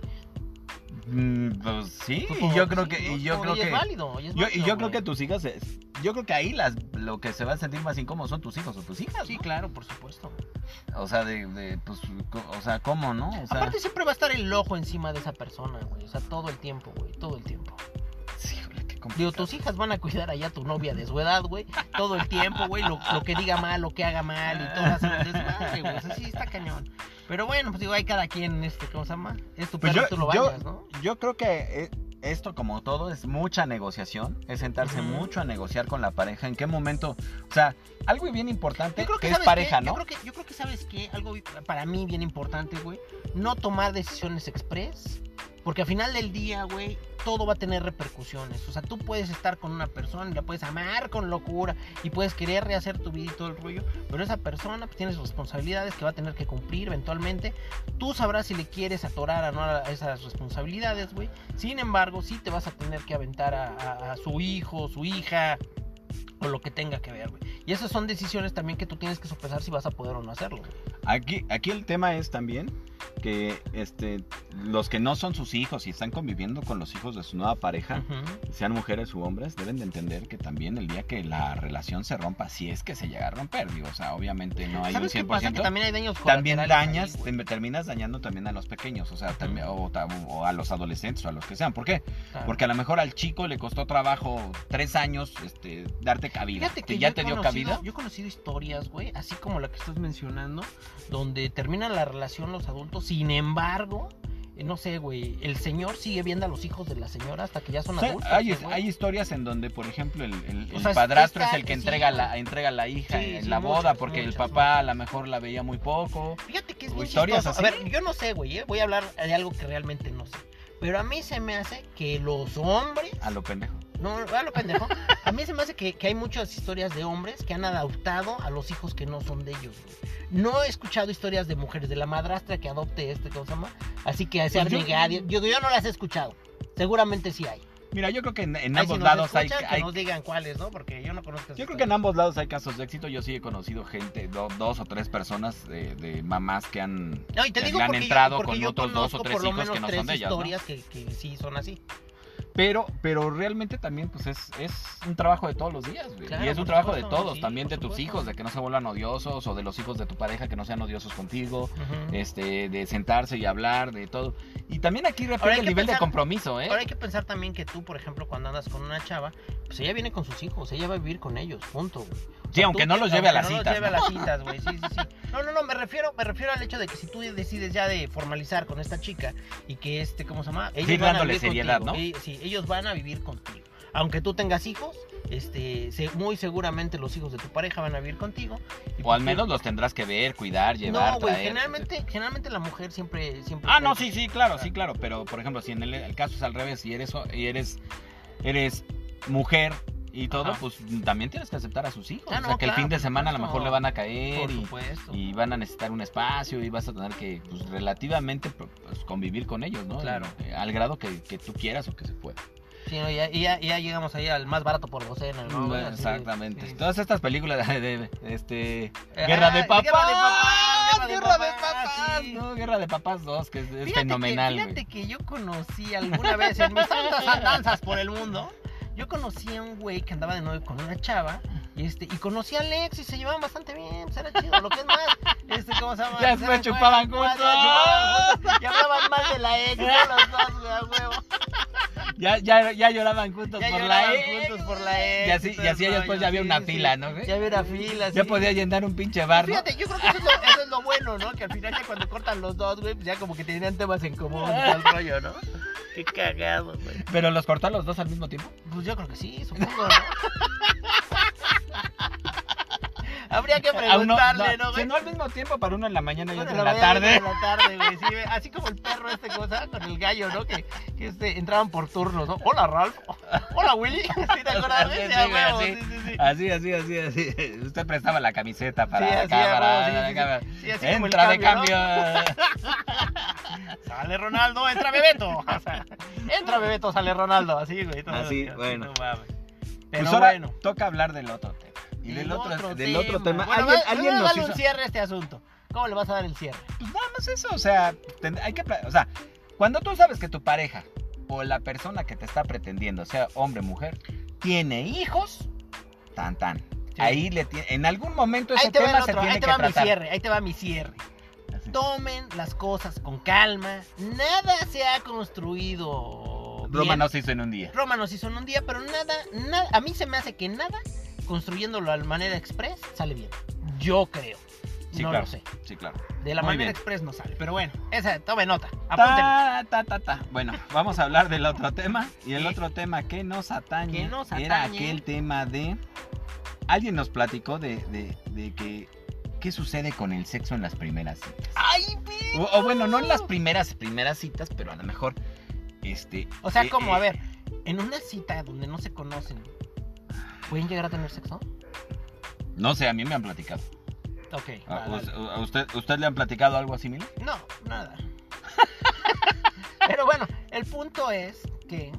Mm, pues sí, y yo creo sí, que, y yo No, creo y es que... válido, y es Yo, y válido, yo creo que tus hijas, es- yo creo que ahí las, lo que se va a sentir más incómodo son tus hijos o tus hijas, Sí, ¿no? claro, por supuesto. O sea, de, de, pues, o sea, ¿cómo, no? O sea, Aparte siempre va a estar el ojo encima de esa persona, güey. O sea, todo el tiempo, güey, todo el tiempo. Digo, tus hijas van a cuidar allá a tu novia de su edad, güey. Todo el tiempo, güey. Lo, lo que diga mal, lo que haga mal y todo un desmadre, güey. O sea, sí, está cañón. Pero bueno, pues digo, hay cada quien, este, ¿cómo se llama? Es tu Pues perro, yo- tú lo yo- bañas, ¿no? Yo creo que eh, esto, como todo, es mucha negociación, es sentarse Ujú. mucho a negociar con la pareja, en qué momento, o sea, algo bien importante Yo creo que, es ¿sabes pareja, qué? ¿no? Yo creo que, yo creo que sabes qué, algo para mí bien importante, güey, no tomar decisiones express, porque al final del día, güey, todo va a tener repercusiones. O sea, tú puedes estar con una persona la puedes amar con locura y puedes querer rehacer tu vida y todo el rollo, pero esa persona pues, tiene responsabilidades que va a tener que cumplir eventualmente. Tú sabrás si le quieres atorar a no a esas responsabilidades, güey. Sin embargo, sí te vas a tener que aventar a, su hijo, su hija, o lo que tenga que ver, güey. Y esas son decisiones también que tú tienes que sopesar si vas a poder o no hacerlo. Aquí, aquí el tema es también que este, los que no son sus hijos y están conviviendo con los hijos de su nueva pareja, sean mujeres u hombres, deben de entender que también el día que la relación se rompa, si es que se llega a romper, digo, o sea, obviamente no hay un ¿Sabes qué 100%. pasa? Que también hay daños también dañas, ahí, te- terminas dañando también a los pequeños, o sea, también- o, a los adolescentes o a los que sean. ¿Por qué? Claro. Porque a lo mejor al chico le costó trabajo tres años este, darte cabida. Fíjate que que yo ya te dio cabida. Yo he conocido historias, güey, así como la que estás mencionando, donde termina la relación los adultos, sin embargo, eh, no sé, güey, el señor sigue viendo a los hijos de la señora hasta que ya son O sea, adultos. hay, hay historias en donde, por ejemplo, el, el- O el sea, padrastro es el que sí, entrega, la, entrega la hija Sí, en sí, la boda muchas, porque el muchas, papá a lo mejor la veía muy poco. Fíjate que es bien historias. A ver, yo no sé, güey, eh, voy a hablar de algo que realmente no sé. Pero a mí se me hace que los hombres A lo pendejo. No, a lo pendejo. A mí se me hace que, que hay muchas historias de hombres que han adoptado a los hijos que no son de ellos. No he escuchado historias de mujeres, de la madrastra que adopte este, ¿cómo se llama? Así que se Pues yo- yo, yo no las he escuchado. Seguramente sí hay. Mira, yo creo que en, ambos si nos lados hay, que hay- nos digan cuáles, ¿no? Porque yo no conozco. Yo creo que en ambos lados hay casos de éxito. Yo sí he conocido gente, do- dos o tres personas de, de mamás que han, No, y te que digo le han yo- entrado con otros dos o tres hijos que no son de ellas. ¿no? historias que, que sí son así. Pero, pero realmente también pues es, es un trabajo de todos los días, güey. Claro, y es un trabajo de supuesto, todos, sí, también de tus supuesto. hijos, de que no se vuelvan odiosos, o de los hijos de tu pareja que no sean odiosos contigo, Ujú. este, de sentarse y hablar, de todo. Y también aquí refleja el nivel de pensar- compromiso, ¿eh? Ahora hay que pensar también que tú, por ejemplo, cuando andas con una chava, pues ella viene con sus hijos, ella va a vivir con ellos, punto, güey. O Sí, aunque no los lleve a las no citas, los lleve ¿no? a las citas, güey, sí, sí, sí. No, no, no, me refiero, me refiero al hecho de que si tú decides ya de formalizar con esta chica y que este, ¿cómo se llama? Ellos Sí, van dándole seriedad, contigo, ¿no? eh, sí, ellos van a vivir contigo. Aunque tú tengas hijos, este, muy seguramente los hijos de tu pareja van a vivir contigo. y O al pues, menos los tendrás que ver, cuidar, llevar, No, traer, generalmente, generalmente la mujer siempre, siempre. Ah, no, sí, sí, claro, sí, claro. Pero, por ejemplo, si en el, el caso es al revés y eres, y eres, eres mujer y todo, Ajá. pues también tienes que aceptar a sus hijos. Ah, o sea, no, que el claro, fin de semana a lo mejor le van a caer y, y van a necesitar un espacio y vas a tener que, pues, relativamente pues, convivir con ellos, ¿no? Claro. Eh, Al grado que, que tú quieras o que se pueda. Sí, no, ya, y ya, y ya llegamos ahí al más barato por docena, ¿no? güey? Así, Exactamente. sí. Todas estas películas de, de- este Eh, Guerra ah, de Papás, Guerra de Papás, Guerra de Papás, Papás, sí. no, Guerra de Papás 2, que es, es Fíjate fenomenal, que, fíjate que yo conocí alguna vez en mis tantas andanzas por el mundo. Yo conocí a un güey que andaba de novio con una chava y este y conocí a Alex y se llevaban bastante bien, pues era chido. Lo que es más, este, ¿cómo se llama? Ya después eran chupaban juntos. Y hablaban más de la ex, los dos, güey. Ya, ya, ya lloraban juntos Ya por lloraban la ex. juntos por la ex. Y así, y así después ya había una sí. fila, ¿no, güey? Ya había una fila, Ya sí. podía llenar un pinche bar, ¿no? Fíjate, yo creo que eso es, lo, eso es lo bueno, ¿no? Que al final ya cuando cortan los dos, güey, pues ya como que tenían temas en común y rollo, ¿no? Qué cagado, güey. Pero los cortó a los dos al mismo tiempo. Pues yo creo que sí, supongo, ¿no? Habría que uno- preguntarle, ¿no, Si güey? no al mismo tiempo, para uno en la mañana y Bueno, otro en la tarde. y la tarde, güey, sí, güey. Así como el perro este cosa con el gallo, ¿no? Que, que este, entraban por turnos, ¿no? Hola, Ralph. Hola, Willy. ¿Sí te acuerdas? Sí, Sí, sí, así. sí, sí, sí. Así, así, así, así. Usted prestaba la camiseta para Sí, la cámara. Entra de cambio. Sale Ronaldo, entra Bebeto. Entra Bebeto, sale Ronaldo. Así, güey. Así, bueno. Pues Pero ahora bueno. toca hablar del otro tema. Y del El otro, del otro tema. Bueno, alguien alguien nos darle hizo. un cierre a este asunto. ¿Cómo le vas a dar el cierre? Pues nada más eso, o sea, hay que, o sea, cuando tú sabes que tu pareja o la persona que te está pretendiendo, sea hombre o mujer, tiene hijos, tan tan. Sí. Ahí le tiene, en algún momento ese Ahí te va tema se otro, tiene ahí te que va mi cierre, ahí te va mi cierre. Así. Tomen las cosas con calma. Nada se ha construido. Roma bien. no se hizo en un día. Roma nos hizo en un día, pero nada, nada, a mí se me hace que nada, construyéndolo a la manera express, sale bien. Yo creo. Sí, no claro. lo sé. Sí, claro. De la Muy manera bien. express no sale. Pero bueno, esa, tome nota. Ta, ta, ta, ta. Bueno, vamos a hablar del otro tema. Y el otro tema que nos atañe, Que nos era aquel tema de... Alguien nos platicó de, de, de que... ¿Qué sucede con el sexo en las primeras citas? ¡Ay, O, o bueno, no en las primeras, primeras citas, pero a lo mejor... Este, O sea, eh, como, eh, a ver, en una cita donde no se conocen, ¿pueden llegar a tener sexo? No sé, a mí me han platicado. Ok. ¿A, usted, ¿Usted le han platicado algo así, Mila? No, nada. Pero bueno, el punto es que.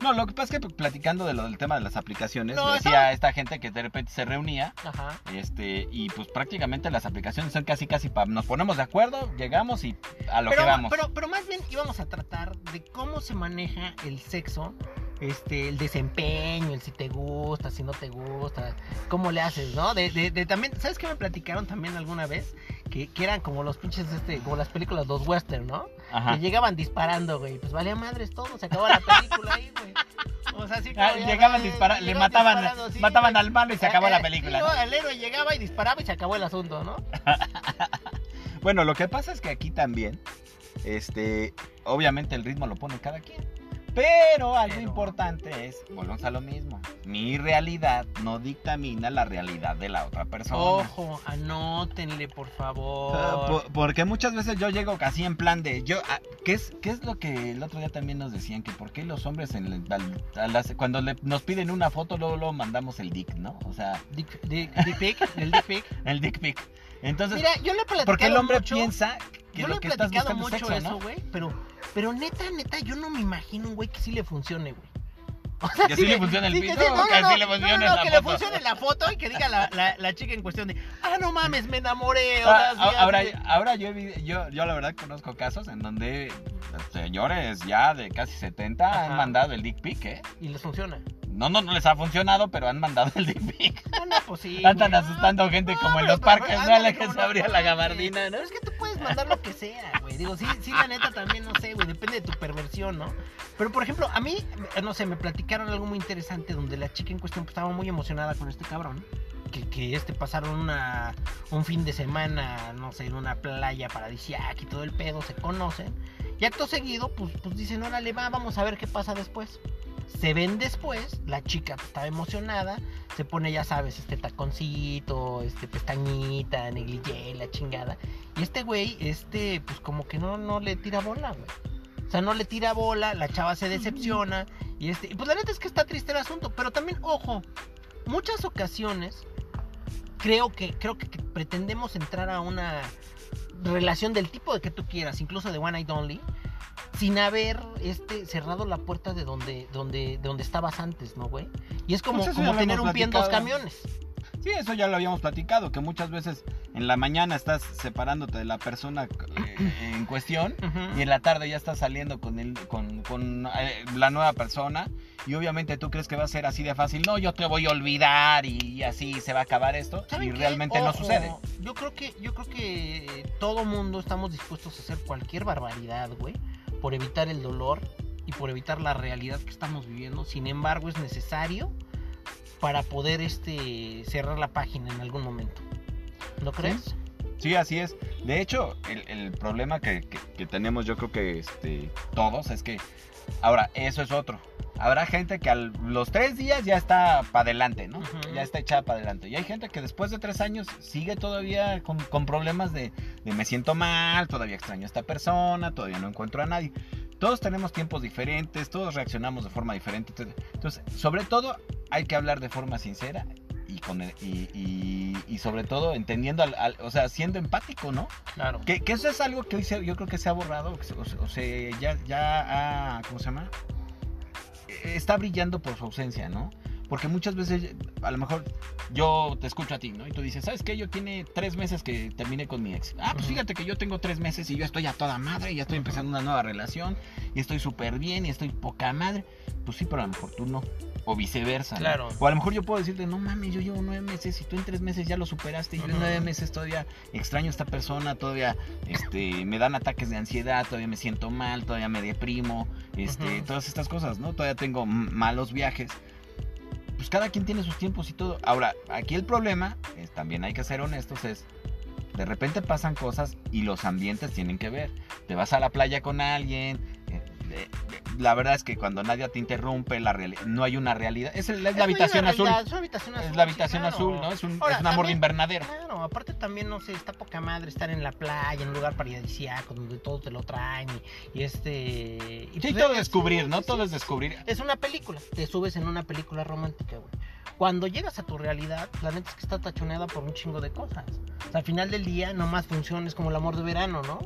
No, lo que pasa es que platicando de lo del tema de las aplicaciones, No, decía esta gente que de repente se reunía Ajá. este y pues prácticamente las aplicaciones son casi casi para nos ponemos de acuerdo, llegamos y a lo pero, que vamos. Pero, pero más bien íbamos a tratar de cómo se maneja el sexo, este, el desempeño, el si te gusta, si no te gusta, cómo le haces, ¿no? De, de, de también, ¿sabes qué me platicaron también alguna vez? Que, que eran como los pinches, este, como las películas, los western, ¿no? Ajá. Que llegaban disparando, güey. Pues valía madres todo, se acabó la película ahí, güey. O sea, como Ah, llegaban güey, dispara- le mataban, disparando, sí, mataban güey. al malo y se acabó Eh, la eh, película. sí, el héroe llegaba y disparaba y se acabó el asunto, ¿no? Bueno, lo que pasa es que aquí también, este, obviamente el ritmo lo pone cada quien. Pero algo Pero- importante es, volvemos a lo mismo, mi realidad no dictamina la realidad de la otra persona. Ojo, anótenle, por favor. Ah, po- Porque muchas veces yo llego casi en plan de yo ah, ¿qué es qué es lo que el otro día también nos decían que por qué los hombres en las- cuando le- nos piden una foto luego, luego mandamos el dick, ¿no? O sea, Dick, dick, dick pic, el dick pic. el dick pic. Entonces, Mira, yo le he platicado porque el hombre mucho, piensa que yo lo le he que platicado mucho sexo, eso, ¿no? güey, pero, pero neta, neta, yo no me imagino un güey que sí le funcione, güey. Que sí le funcione el pito, que sí, o que sí le funcione no, la que foto. le funcione la foto y que diga la, la, la chica en cuestión de, ah, no mames, me enamoré. Ah, ahora, así de- ahora yo, yo, yo la verdad conozco casos en donde señores ya de casi 70 han mandado el dick pic, ¿eh? Y les funciona. No, no, no les ha funcionado, pero han mandado el dick pic. No, no, pues sí. Andan asustando gente como en los parques, ¿no? la que se abría la gabardina, ¿no? Es que tú puedes mandar lo que sea, güey. Digo, sí, sí, la neta también, no sé, güey. Depende de tu perversión, ¿no? Pero, por ejemplo, a mí, no sé, me platicaron algo muy interesante donde la chica en cuestión pues, estaba muy emocionada con este cabrón. Que, que este pasaron una, un fin de semana, no sé, en una playa paradisíaca y todo el pedo, se conocen. Y acto seguido, pues, pues dicen, órale, va, vamos a ver qué pasa después. Se ven después, la chica pues, estaba emocionada, se pone, ya sabes, este taconcito, este pestañita, negligé, la chingada. Y este güey, este, pues como que no, no le tira bola, güey. O sea, no le tira bola, la chava se decepciona. Y este, y pues la neta es que está triste el asunto. Pero también, ojo, muchas ocasiones creo que, creo que, que pretendemos entrar a una relación del tipo de que tú quieras, incluso de One Night Only, sin haber este cerrado la puerta de donde, donde, de donde estabas antes, ¿no, güey? Y es como, Pues como tener un pie en dos camiones. Sí, eso ya lo habíamos platicado, que muchas veces en la mañana estás separándote de la persona eh, en cuestión y en la tarde ya estás saliendo con, el, con, con, eh, la nueva persona y obviamente tú crees que va a ser así de fácil. No, yo te voy a olvidar y, así se va a acabar esto ¿Saben y qué? realmente no sucede. Yo creo que, yo creo que todo mundo estamos dispuestos a hacer cualquier barbaridad, güey, por evitar el dolor y por evitar la realidad que estamos viviendo. Sin embargo, es necesario para poder este cerrar la página en algún momento. ¿No crees? Sí, así es. De hecho, el, el problema que, que- que tenemos yo creo que este, todos es que ahora eso es otro. Habrá gente que a los tres días ya está para adelante, ¿no? Ya está echada para adelante. Y hay gente que después de tres años sigue todavía con, con problemas de, de me siento mal, todavía extraño a esta persona, todavía no encuentro a nadie. Todos tenemos tiempos diferentes, todos reaccionamos de forma diferente. Entonces, sobre todo, hay que hablar de forma sincera y, con el- y, y- y sobre todo entendiendo, al, al- o sea, siendo empático, ¿no? Claro. Que, que eso es algo que hoy se- yo creo que se ha borrado, o se- o se- o se- ya, ya ha- ¿cómo se llama? Eh, Está brillando por su ausencia, ¿no? Porque muchas veces, a lo mejor yo te escucho a ti, ¿no? Y tú dices, ¿sabes qué? Yo tiene tres meses que terminé con mi ex. Ah, pues fíjate que yo tengo tres meses y yo estoy a toda madre, y ya estoy empezando una nueva relación, y estoy súper bien, y estoy poca madre. Pues sí, pero a lo mejor tú no. O viceversa. ¿no? Claro. O a lo mejor yo puedo decirte, no mames, yo llevo nueve meses y tú en tres meses ya lo superaste. Y yo en nueve meses todavía extraño a esta persona, todavía este, me dan ataques de ansiedad, todavía me siento mal, todavía me deprimo, este, todas estas cosas, ¿no? Todavía tengo malos viajes. Pues cada quien tiene sus tiempos y todo. Ahora, aquí el problema, es, también hay que ser honestos, es de repente pasan cosas y los ambientes tienen que ver. Te vas a la playa con alguien. Eh, La verdad es que cuando nadie te interrumpe, la no hay una realidad. Es, el- es la habitación azul. Es, una habitación azul. Es sí, la habitación claro. azul, ¿no? Es un, Ahora, es un amor de también- invernadero. Claro, aparte también, no sé, está poca madre estar en la playa, en un lugar paradisíaco, donde todo te lo traen y, y este... y Sí, pues, todo es es- descubrir, ¿no? sí, Todo sí, es descubrir. Es una película, te subes en una película romántica, güey. Cuando llegas a tu realidad, la neta es que está tachoneada por un chingo de cosas. O sea, al final del día, nomás funciona, es como el amor de verano, ¿no?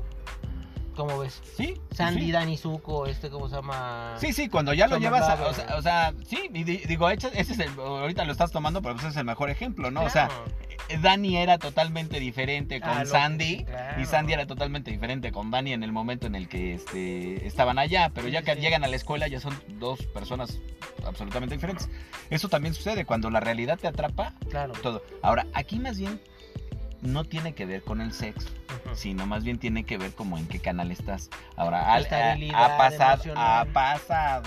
¿Cómo ves? Sí. Sandy, sí. Dani Zuko, este, ¿cómo se llama? Sí, sí, cuando ya lo llevas, a- o, sea, o sea, sí, y di- digo, ese es el, ahorita lo estás tomando, pero pues ese es el mejor ejemplo, ¿no? O sea, eh, Dani era totalmente diferente con Ah, Sandy claro. y Sandy era totalmente diferente con Dani en el momento en el que este, estaban allá, pero Sí, ya que sí. llegan a la escuela ya son dos personas absolutamente diferentes. Eso también sucede cuando la realidad te atrapa, Claro. todo. Ahora, aquí más bien no tiene que ver con el sexo, Ujú. sino más bien tiene que ver como en qué canal estás. Ahora, al- ha, pasado, ha pasado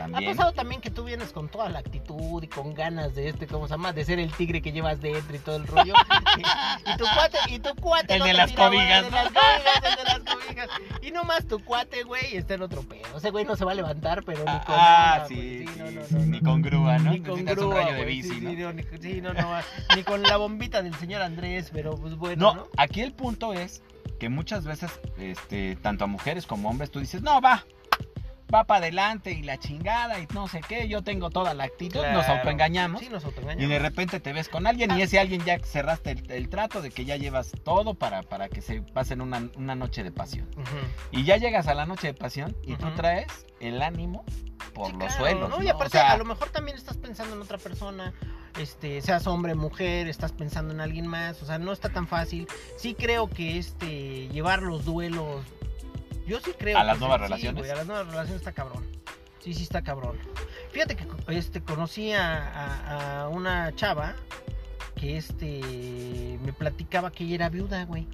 Ha pasado también que tú vienes con toda la actitud y con ganas de este, ¿cómo se llama? De ser el tigre que llevas dentro y todo el rollo. y, y tu cuate, y tu cuate. El no de las tira, güey, cobijas, El de las cobijas, el de las cobijas. Y nomás tu cuate, güey, está en otro pedo. Ese güey no se va a levantar, pero ni con Ah, sí, sí, sí, no, ni con grúa, ¿no? Ni con Necesitas un grúa, rayo de güey, bici, sí, ¿no? sí, no, ni, sí, no, no, ni con la bombita del señor Andrés, pero pues bueno, No, aquí el punto es que muchas veces, este, tanto a mujeres como a hombres, tú dices, no, va, va para adelante y la chingada y no sé qué, yo tengo toda la actitud, nos autoengañamos. Sí, nos Y autoengañamos. de repente te ves con alguien y ese alguien ya cerraste el, el trato de que ya llevas todo para, para que se pasen una, una noche de pasión. Y ya llegas a la noche de pasión y tú traes el ánimo por Sí, los claro, suelos. ¿no? Y aparte, sea, a lo mejor también estás pensando en otra persona, este, seas hombre, mujer, estás pensando en alguien más, o sea, no está tan fácil. Sí creo que este, llevar los duelos, yo sí creo ¿A las nuevas sí, relaciones? güey, a las nuevas relaciones está cabrón. Sí, sí está cabrón. Fíjate que este, conocí a, a- a una chava que este, me platicaba que ella era viuda, güey.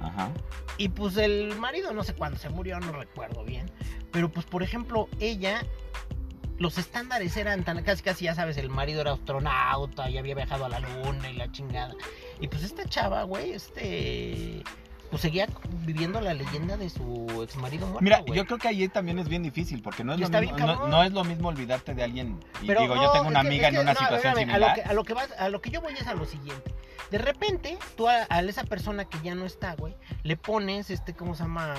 Ajá. Y pues el marido no sé cuándo se murió, no recuerdo bien. Pero pues por ejemplo, ella, los estándares eran tan casi casi ya sabes, el marido era astronauta y había viajado a la luna y la chingada. Y pues esta chava, güey, este pues seguía viviendo la leyenda de su ex marido muerto. Mira, yo creo que ahí también es bien difícil porque no es, lo mismo, no, es lo mismo olvidarte de alguien. Y Pero digo, yo tengo una que- amiga en una situación espérame, similar. A lo, que, a lo que vas, a lo que yo voy es a lo siguiente. De repente, tú a, a esa persona que ya no está, güey, le pones este, ¿cómo se llama?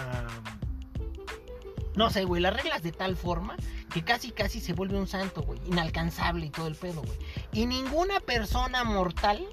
No sé, güey, las reglas de tal forma que casi casi se vuelve un santo, güey, inalcanzable y todo el pedo, güey. Y ninguna persona mortal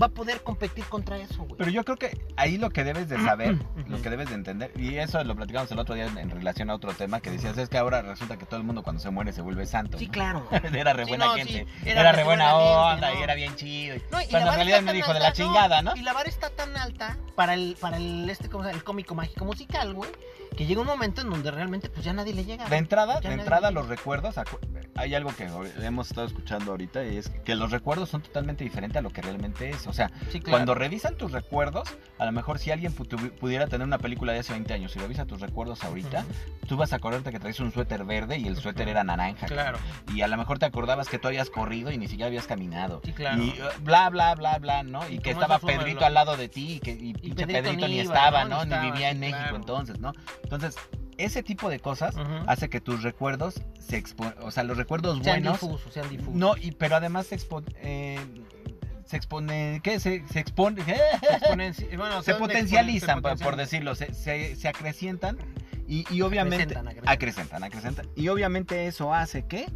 va a poder competir contra eso, güey. Pero yo creo que ahí lo que debes de saber, lo que debes de entender, y eso lo platicamos el otro día en, en relación a otro tema que decías, es que ahora resulta que todo el mundo cuando se muere se vuelve santo. Sí, ¿no? claro. era re Sí, buena no, gente, sí, era, re re buena buena gente, onda ¿no? y era bien chido. y- Cuando en realidad me dijo de la chingada, ¿no? Y la vara está tan alta para el, para el, este, ¿cómo se llama? el cómico mágico musical, güey, que llega un momento en donde realmente pues ya nadie le llega. De entrada, de entrada los recuerdos, hay algo que hemos estado escuchando ahorita y es que los recuerdos son totalmente diferentes a lo que realmente es. O sea, Sí, claro. cuando revisan tus recuerdos, a lo mejor si alguien pudiera tener una película de hace 20 años y revisa tus recuerdos ahorita, Ujú. tú vas a acordarte que traes un suéter verde y el suéter era naranja. Claro. Y a lo mejor te acordabas que tú habías corrido y ni siquiera habías caminado. Sí, claro. Y uh, bla, bla, bla, bla, ¿no? Y, Y que estaba Pedrito al lado de ti y que y pinche Pedrito Pedrito, ni iba, estaba, ¿no? ¿no? Ni vivía en México entonces, ¿no? Entonces, ese tipo de cosas hace que tus recuerdos se exponen, o sea, los recuerdos sean buenos, difusos, sean difusos. no, y, pero además se expone, se expone, ¿qué? Se, se expone, Se bueno, potencializan, por, decirlo, se, se, se acrecientan y, y obviamente Acrecentan, acrecentan. acrecentan, acrecentan. Y obviamente eso hace que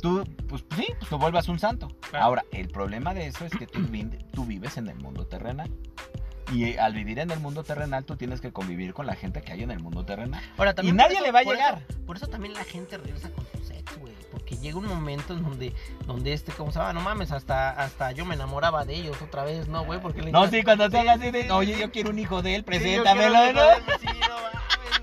tú, pues sí, pues te vuelvas un santo. Claro. Ahora, el problema de eso es que tú, tú vives en el mundo terrenal. Y eh, al vivir en el mundo terrenal, tú tienes que convivir con la gente que hay en el mundo terrenal. Ahora, Y nadie eso- le va a por llegar. eso- por eso también la gente regresa con su sex, güey. Porque llega un momento en donde, donde este, ¿cómo se llama? No mames, hasta, hasta yo me enamoraba de ellos otra vez, ¿no, güey? Porque le No, sí, cuando te Sí, hagas así sí, de, oye, yo quiero un hijo de él, preséntamelo, Sí, no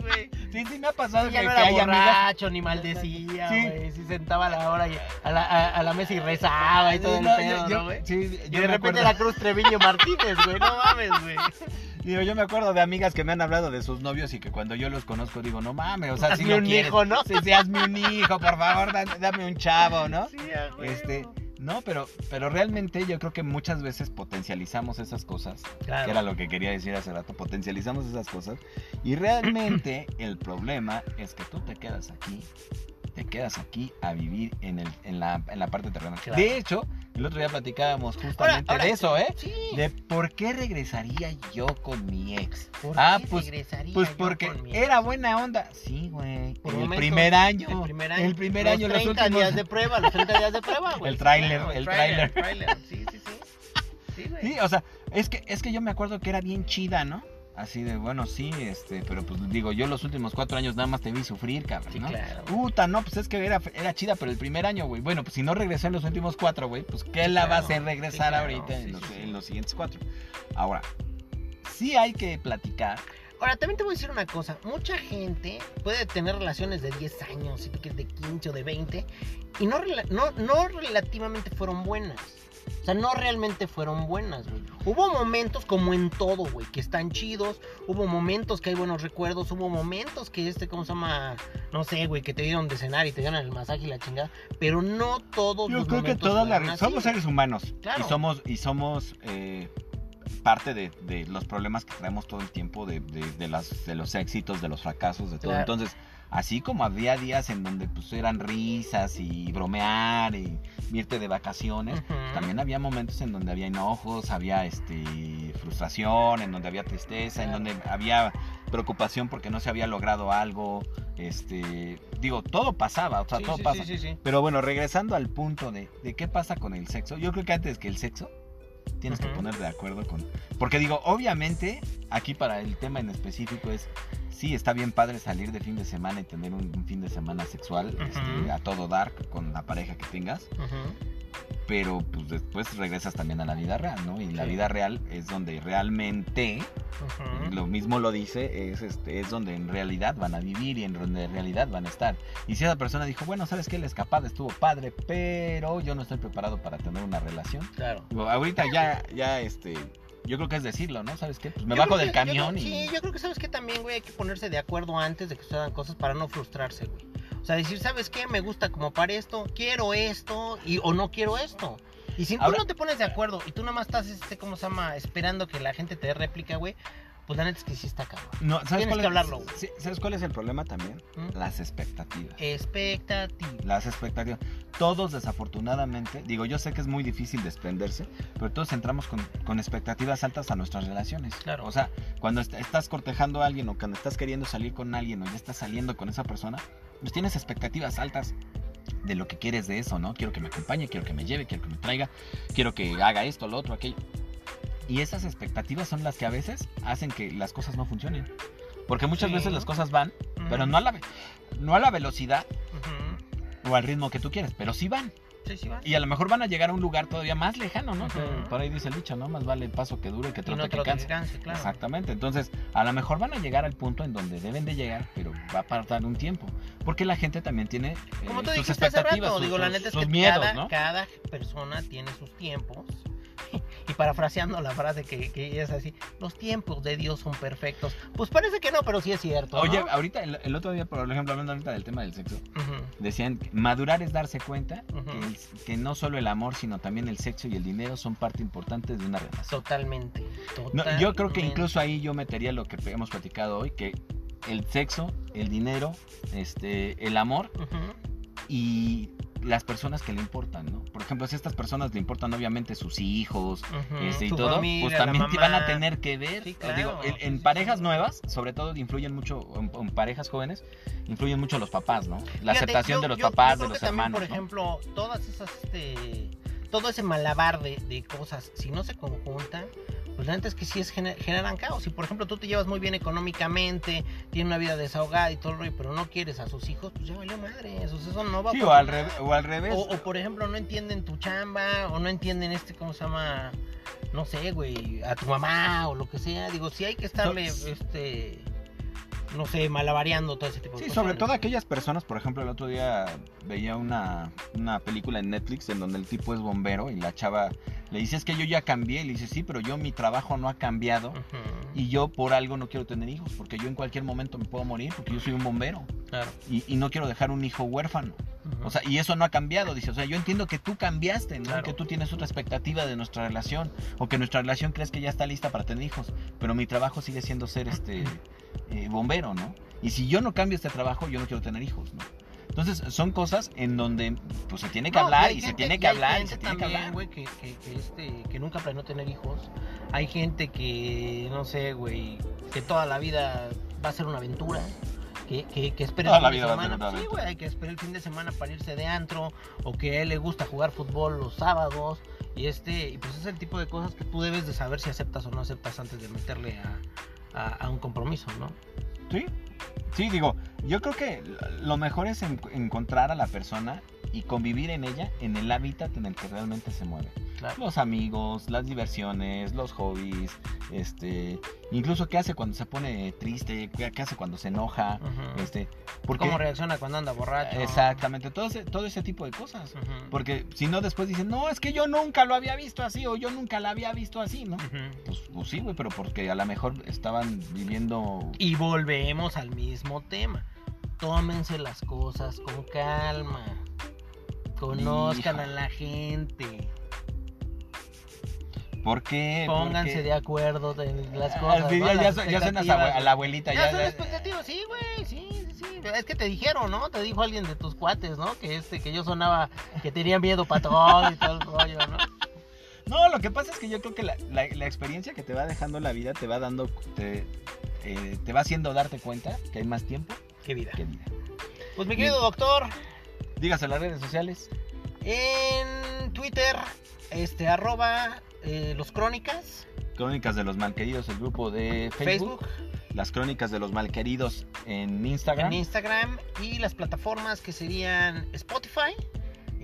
güey. Sí, sí me ha pasado Sí, ya que, no que era amigas. borracho, ni maldecía, Sí. güey. Sí. sentaba a la hora y a la, a, a la mesa y rezaba y todo el No, pedo, yo- ¿no, güey? sí, Y yo de me repente acuerdo- era Cruz Treviño Martínez, güey. No mames, güey. Digo, yo me acuerdo de amigas que me han hablado de sus novios y que cuando yo los conozco digo, no mames, o sea, si Hazme lo un quieres, hijo, ¿no? Sí, sí, hazme un hijo, por favor, da- dame un chavo, ¿no? Sí, huevo. Este, no, pero, pero realmente yo creo que muchas veces potencializamos esas cosas, Claro. que era lo que quería decir hace rato, potencializamos esas cosas, y realmente el problema es que tú te quedas aquí, te quedas aquí a vivir en, el, en, la, en la parte terrenal. Claro. De hecho, el otro día platicábamos justamente ahora- de eso, ¿eh? Sí. De por qué regresaría yo con mi ex. ¿Por Ah, qué pues- regresaría Pues yo porque con mi era buena onda. Sí, güey. Por el primer año. El primer año. El primer los año, los 30 últimos. días de prueba, los 30 días de prueba, güey. El tráiler, claro, el tráiler, Sí, sí, sí. Sí, güey. Sí, o sea, es que, es que yo me acuerdo que era bien chida, ¿no? Así de, bueno, sí, este, pero pues digo, yo los últimos cuatro años nada más te vi sufrir, cabrón, Sí, ¿no? claro. Puta, no, pues es que era, era chida, pero el primer año, güey. Bueno, pues si no regresó en los últimos cuatro, güey, pues ¿qué la va a claro. hacer regresar Sí, claro. ahorita en, los, en los siguientes cuatro? Ahora, sí hay que platicar. Ahora, también te voy a decir una cosa. Mucha gente puede tener relaciones de 10 años, si tú quieres de 15 o de 20, y no, no, no relativamente fueron buenas. O sea, no realmente fueron buenas, güey. Hubo momentos como en todo, güey, que están chidos. Hubo momentos que hay buenos recuerdos. Hubo momentos que este, ¿cómo se llama? No sé, güey, que te dieron de cenar y te dieron el masaje y la chingada. Pero no todos Yo los creo que todas las somos seres humanos Claro. y somos y somos eh, parte de, de los problemas que traemos todo el tiempo de, de- de las de los éxitos, de los fracasos, de todo. Claro. Entonces, así como había días en donde pues eran risas y bromear y irte de vacaciones, también había momentos en donde había enojos, había este frustración, en donde había tristeza, en donde había preocupación porque no se había logrado algo, este, digo, todo pasaba, o sea, Sí, todo sí, pasa. sí. Pero bueno, regresando al punto de, de qué pasa con el sexo, yo creo que antes que el sexo tienes que poner de acuerdo con... Porque digo, obviamente, aquí para el tema en específico es, sí, está bien padre salir de fin de semana y tener un, un fin de semana sexual este, a todo dark con la pareja que tengas, Ujú. Pero pues después regresas también a la vida real, ¿no? Y la vida real es donde realmente, lo mismo lo dice, es, este, es donde en realidad van a vivir y en donde en realidad van a estar. Y si esa persona dijo, bueno, ¿sabes qué? La escapada estuvo padre, pero yo no estoy preparado para tener una relación. Claro. Ahorita ya, ya, este, yo creo que es decirlo, ¿no? ¿Sabes qué? Pues me Yo bajo del que- yo camión y... Sí, yo creo que sabes que también, güey, hay que ponerse de acuerdo antes de que sucedan cosas para no frustrarse, güey. O sea, decir, ¿sabes qué? Me gusta como para esto, quiero esto y o no quiero esto. Y si Ahora- tú no te pones de acuerdo y tú nada más estás, este, ¿cómo se llama? Esperando que la gente te dé réplica, güey, pues la neta es que sí está cabrón. No, ¿sabes Tienes cuál que es- hablarlo, güey. ¿Sabes cuál es el problema también? ¿Mm? Las expectativas. Expectativa. Las expectativas. Todos desafortunadamente, digo, yo sé que es muy difícil desprenderse, pero todos entramos con, con expectativas altas a nuestras relaciones. Claro. O sea, cuando est- estás cortejando a alguien o cuando estás queriendo salir con alguien o ya estás saliendo con esa persona, pues tienes expectativas altas de lo que quieres de eso, ¿no? Quiero que me acompañe, quiero que me lleve, quiero que me traiga, quiero que haga esto, lo otro, aquello. Y esas expectativas son las que a veces hacen que las cosas no funcionen. Porque muchas Sí. veces las cosas van, pero no a la, no a la velocidad o al ritmo que tú quieres, pero sí van. Sí, sí, va. Y a lo mejor van a llegar a un lugar todavía más lejano, ¿no? Que por ahí dice el dicho, ¿no? Más vale el paso que dure que Y trote no que canse. canse, claro. Exactamente. Entonces, a lo mejor van a llegar al punto en donde deben de llegar, pero va a tardar un tiempo. Porque la gente también tiene eh, Como tú sus dijiste hace expectativas, rato, sus, digo, la neta es que miedos, cada, ¿no? cada persona tiene sus tiempos. Y parafraseando la frase que, que es así, los tiempos de Dios son perfectos. Pues parece que no, pero sí es cierto. Oye, ¿no? ahorita, el, el otro día, por ejemplo, hablando ahorita del tema del sexo, decían que madurar es darse cuenta que, el- que no solo el amor, sino también el sexo y el dinero son parte importante de una relación. Totalmente. No, yo creo que totalmente. incluso ahí yo metería lo que hemos platicado hoy, que el sexo, el dinero, este, el amor Ujú, y las personas que le importan, ¿no? Por ejemplo, si a estas personas le importan obviamente sus hijos este, y todo, familia, pues también te van a tener que ver. Sí, digo, en, sí, en sí, parejas sí. nuevas, sobre todo influyen mucho, en, en parejas jóvenes, influyen mucho los papás, ¿no? La Fíjate, aceptación yo- de los yo- papás, yo de los también, hermanos, Por ¿no? ejemplo, todas esas, este, todo ese malabar de, de cosas, si no se conjuntan, pues la neta es que sí es, gener- generan caos. Si por ejemplo tú te llevas muy bien económicamente, tienes una vida desahogada y todo el rollo, pero no quieres a sus hijos, pues ya valió madre. Eso, eso no va a o al, revés, o al revés. O, o, por ejemplo, no entienden tu chamba, o no entienden este, ¿cómo se llama? No sé, güey, a tu mamá o lo que sea. Digo, sí hay que estarle, este, no sé, malabareando todo ese tipo de Sí, cosas. sobre todo aquellas personas, por ejemplo, el otro día veía una, una película en Netflix en donde el tipo es bombero y la chava le dice, es que yo ya cambié, y le dice, sí, pero yo mi trabajo no ha cambiado y yo por algo no quiero tener hijos, porque yo en cualquier momento me puedo morir, porque yo soy un bombero Claro. y, y no quiero dejar un hijo huérfano. O sea, y eso no ha cambiado, dice, o sea, yo entiendo que tú cambiaste, ¿no? Claro. Que tú tienes otra expectativa de nuestra relación o que nuestra relación crees que ya está lista para tener hijos, pero mi trabajo sigue siendo ser este eh, bombero, ¿no? Y si yo no cambio este trabajo, yo no quiero tener hijos, ¿no? Entonces, son cosas en donde pues se tiene que No, hablar y se tiene que hablar y se tiene que hablar. güey, que, que, que, este, que nunca planeó tener hijos. Hay gente que, no sé, güey, que toda la vida va a ser una aventura. Que, que, que espera Toda el fin de vida semana. Sí, güey, que espera el fin de semana para irse de antro. O que a él le gusta jugar fútbol los sábados. Y este, y pues es el tipo de cosas que tú debes de saber si aceptas o no aceptas antes de meterle a, a, a un compromiso, ¿no? Sí, sí, digo, yo creo que lo mejor es en- encontrar a la persona y convivir en ella en el hábitat en el que realmente se mueve. Claro. Los amigos, las diversiones, los hobbies, este, incluso qué hace cuando se pone triste, qué hace cuando se enoja, este, porque ¿Cómo reacciona cuando anda borracho? exactamente todo ese, todo ese tipo de cosas. Porque si no después dicen, no, es que yo nunca lo había visto así o yo nunca la había visto así, ¿no? Pues, pues sí, güey, pero porque a lo mejor estaban viviendo... Y volvemos al mismo tema. Tómense las cosas con calma. Conozcan Hijo. a la gente. ¿Por qué? Pónganse de acuerdo en las cosas. sí, ¿no? ya, Las ya, son- a, la abuelita. Ya Ya, son expectativas, sí, güey, sí, sí, sí. Es que te dijeron, ¿no? Te dijo alguien de tus cuates, ¿no? Que este, que yo sonaba, que tenía miedo para todo y todo el rollo, ¿no? No, lo que pasa es que yo creo que la, la- la experiencia que te va dejando la vida te va dando, te, eh, te va haciendo darte cuenta que hay más tiempo Qué vida. que vida. Pues mi querido doctor, Dígase las redes sociales. en Twitter, este, arroba eh, los crónicas, Crónicas de los Malqueridos, el grupo de Facebook. Facebook, Las Crónicas de los Malqueridos en Instagram. en Instagram y las plataformas que serían Spotify,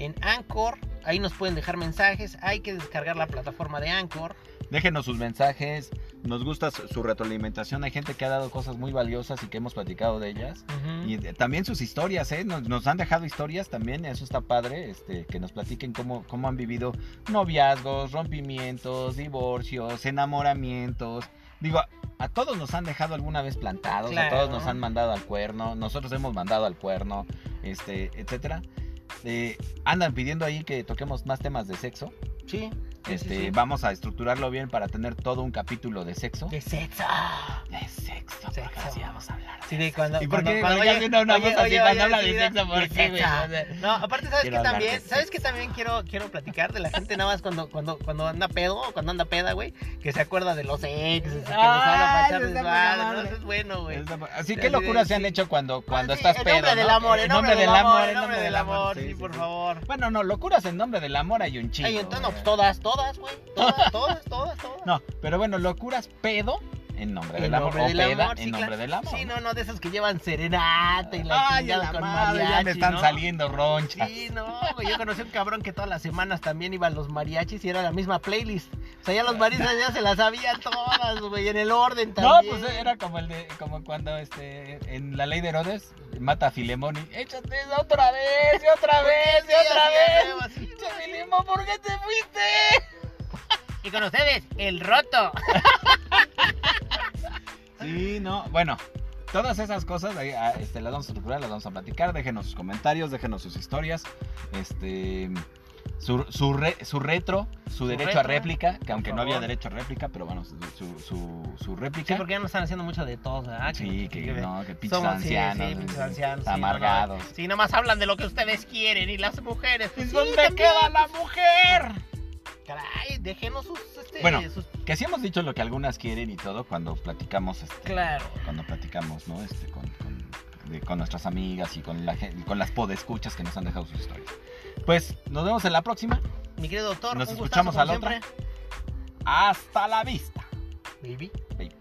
en Anchor, ahí nos pueden dejar mensajes, hay que descargar la plataforma de Anchor. Déjenos sus mensajes. Nos gusta su, retroalimentación. Hay gente que ha dado cosas muy valiosas y que hemos platicado de ellas. Y de- también sus historias, ¿eh? Nos, nos han dejado historias también, eso está padre, este, que nos platiquen cómo, cómo han vivido noviazgos, rompimientos, divorcios, enamoramientos. Digo, a, todos nos han dejado alguna vez plantados, a todos nos han mandado al cuerno, nosotros hemos mandado al cuerno, este, etcétera. Eh, andan pidiendo ahí que toquemos más temas de sexo. Sí. Sí, Este, sí, sí. vamos a estructurarlo bien para tener todo un capítulo de sexo. De sexo. De sexo, porque Sexo. así vamos a hablar. Sí, de cuando, ¿Y por cuando- qué? cuando Oye, llega- una- oye, así oye, cuando habla de sexo, ¿por qué, güey? sexo. O sea, No, aparte, ¿sabes que también? ¿Sabes que también quiero, quiero platicar de la gente nada más cuando, cuando, cuando anda pedo o cuando anda peda, güey? Que se acuerda de los exes, que les habla para Ay, echar ¿no? es bueno, güey. Así, Así ¿qué de- locuras se han hecho cuando, cuando Ah, sí, estás pedo? nombre del amor, en nombre del amor, en nombre del amor, sí, por favor. Bueno, no, locuras en nombre del amor hay un chingo. Ay, entonces, no, pues todas, todas, güey. Todas, todas, todas, todas. No, pero bueno, locuras pedo en nombre En del amor. nombre o del amor, en nombre del amor. Sí, no, no, de esas que llevan serenata y la Ay, la con madre, ya me mariachi, están ¿no? saliendo ronchas. Sí, no, güey, yo conocí a un cabrón que todas las semanas también iba a los mariachis y era la misma playlist. O sea, ya los mariachis ya se las sabían todas, güey, en el orden No, también. pues era como el de, como cuando este, en la ley de Herodes mata a Filemón y échate otra vez, y otra vez, y otra vez. Filemón, ¿por qué te fuiste? Y con ustedes, el roto. Sí, no, bueno, todas esas cosas ahí, ah, este, las vamos a estructurar, las vamos a platicar, déjenos sus comentarios, déjenos sus historias, este, su, su, re- su retro, su, Su derecho retro, a réplica, que aunque no había derecho a réplica, pero bueno, su, su, su Sí, réplica. porque ya nos están haciendo mucho de todos, ¿verdad? Sí, que no, que pinches Somos, sí, ancianos, sí, pinches sí, ancianos, sí, amargados. no, no. Sí, nomás hablan de lo que ustedes quieren y las mujeres. ¿Y Pues, dónde también. queda la mujer? Caray, déjenos sus, este, Bueno. sus- Que sí hemos dicho lo que algunas quieren y todo cuando platicamos, este, Claro. cuando platicamos, ¿no? Este, con, con, de- con nuestras amigas y con, la, con las podescuchas que nos han dejado sus historias. Pues nos vemos en la próxima. Mi querido doctor, Nos un escuchamos gustazo, a la como otra. Hasta la vista. siempre. Baby.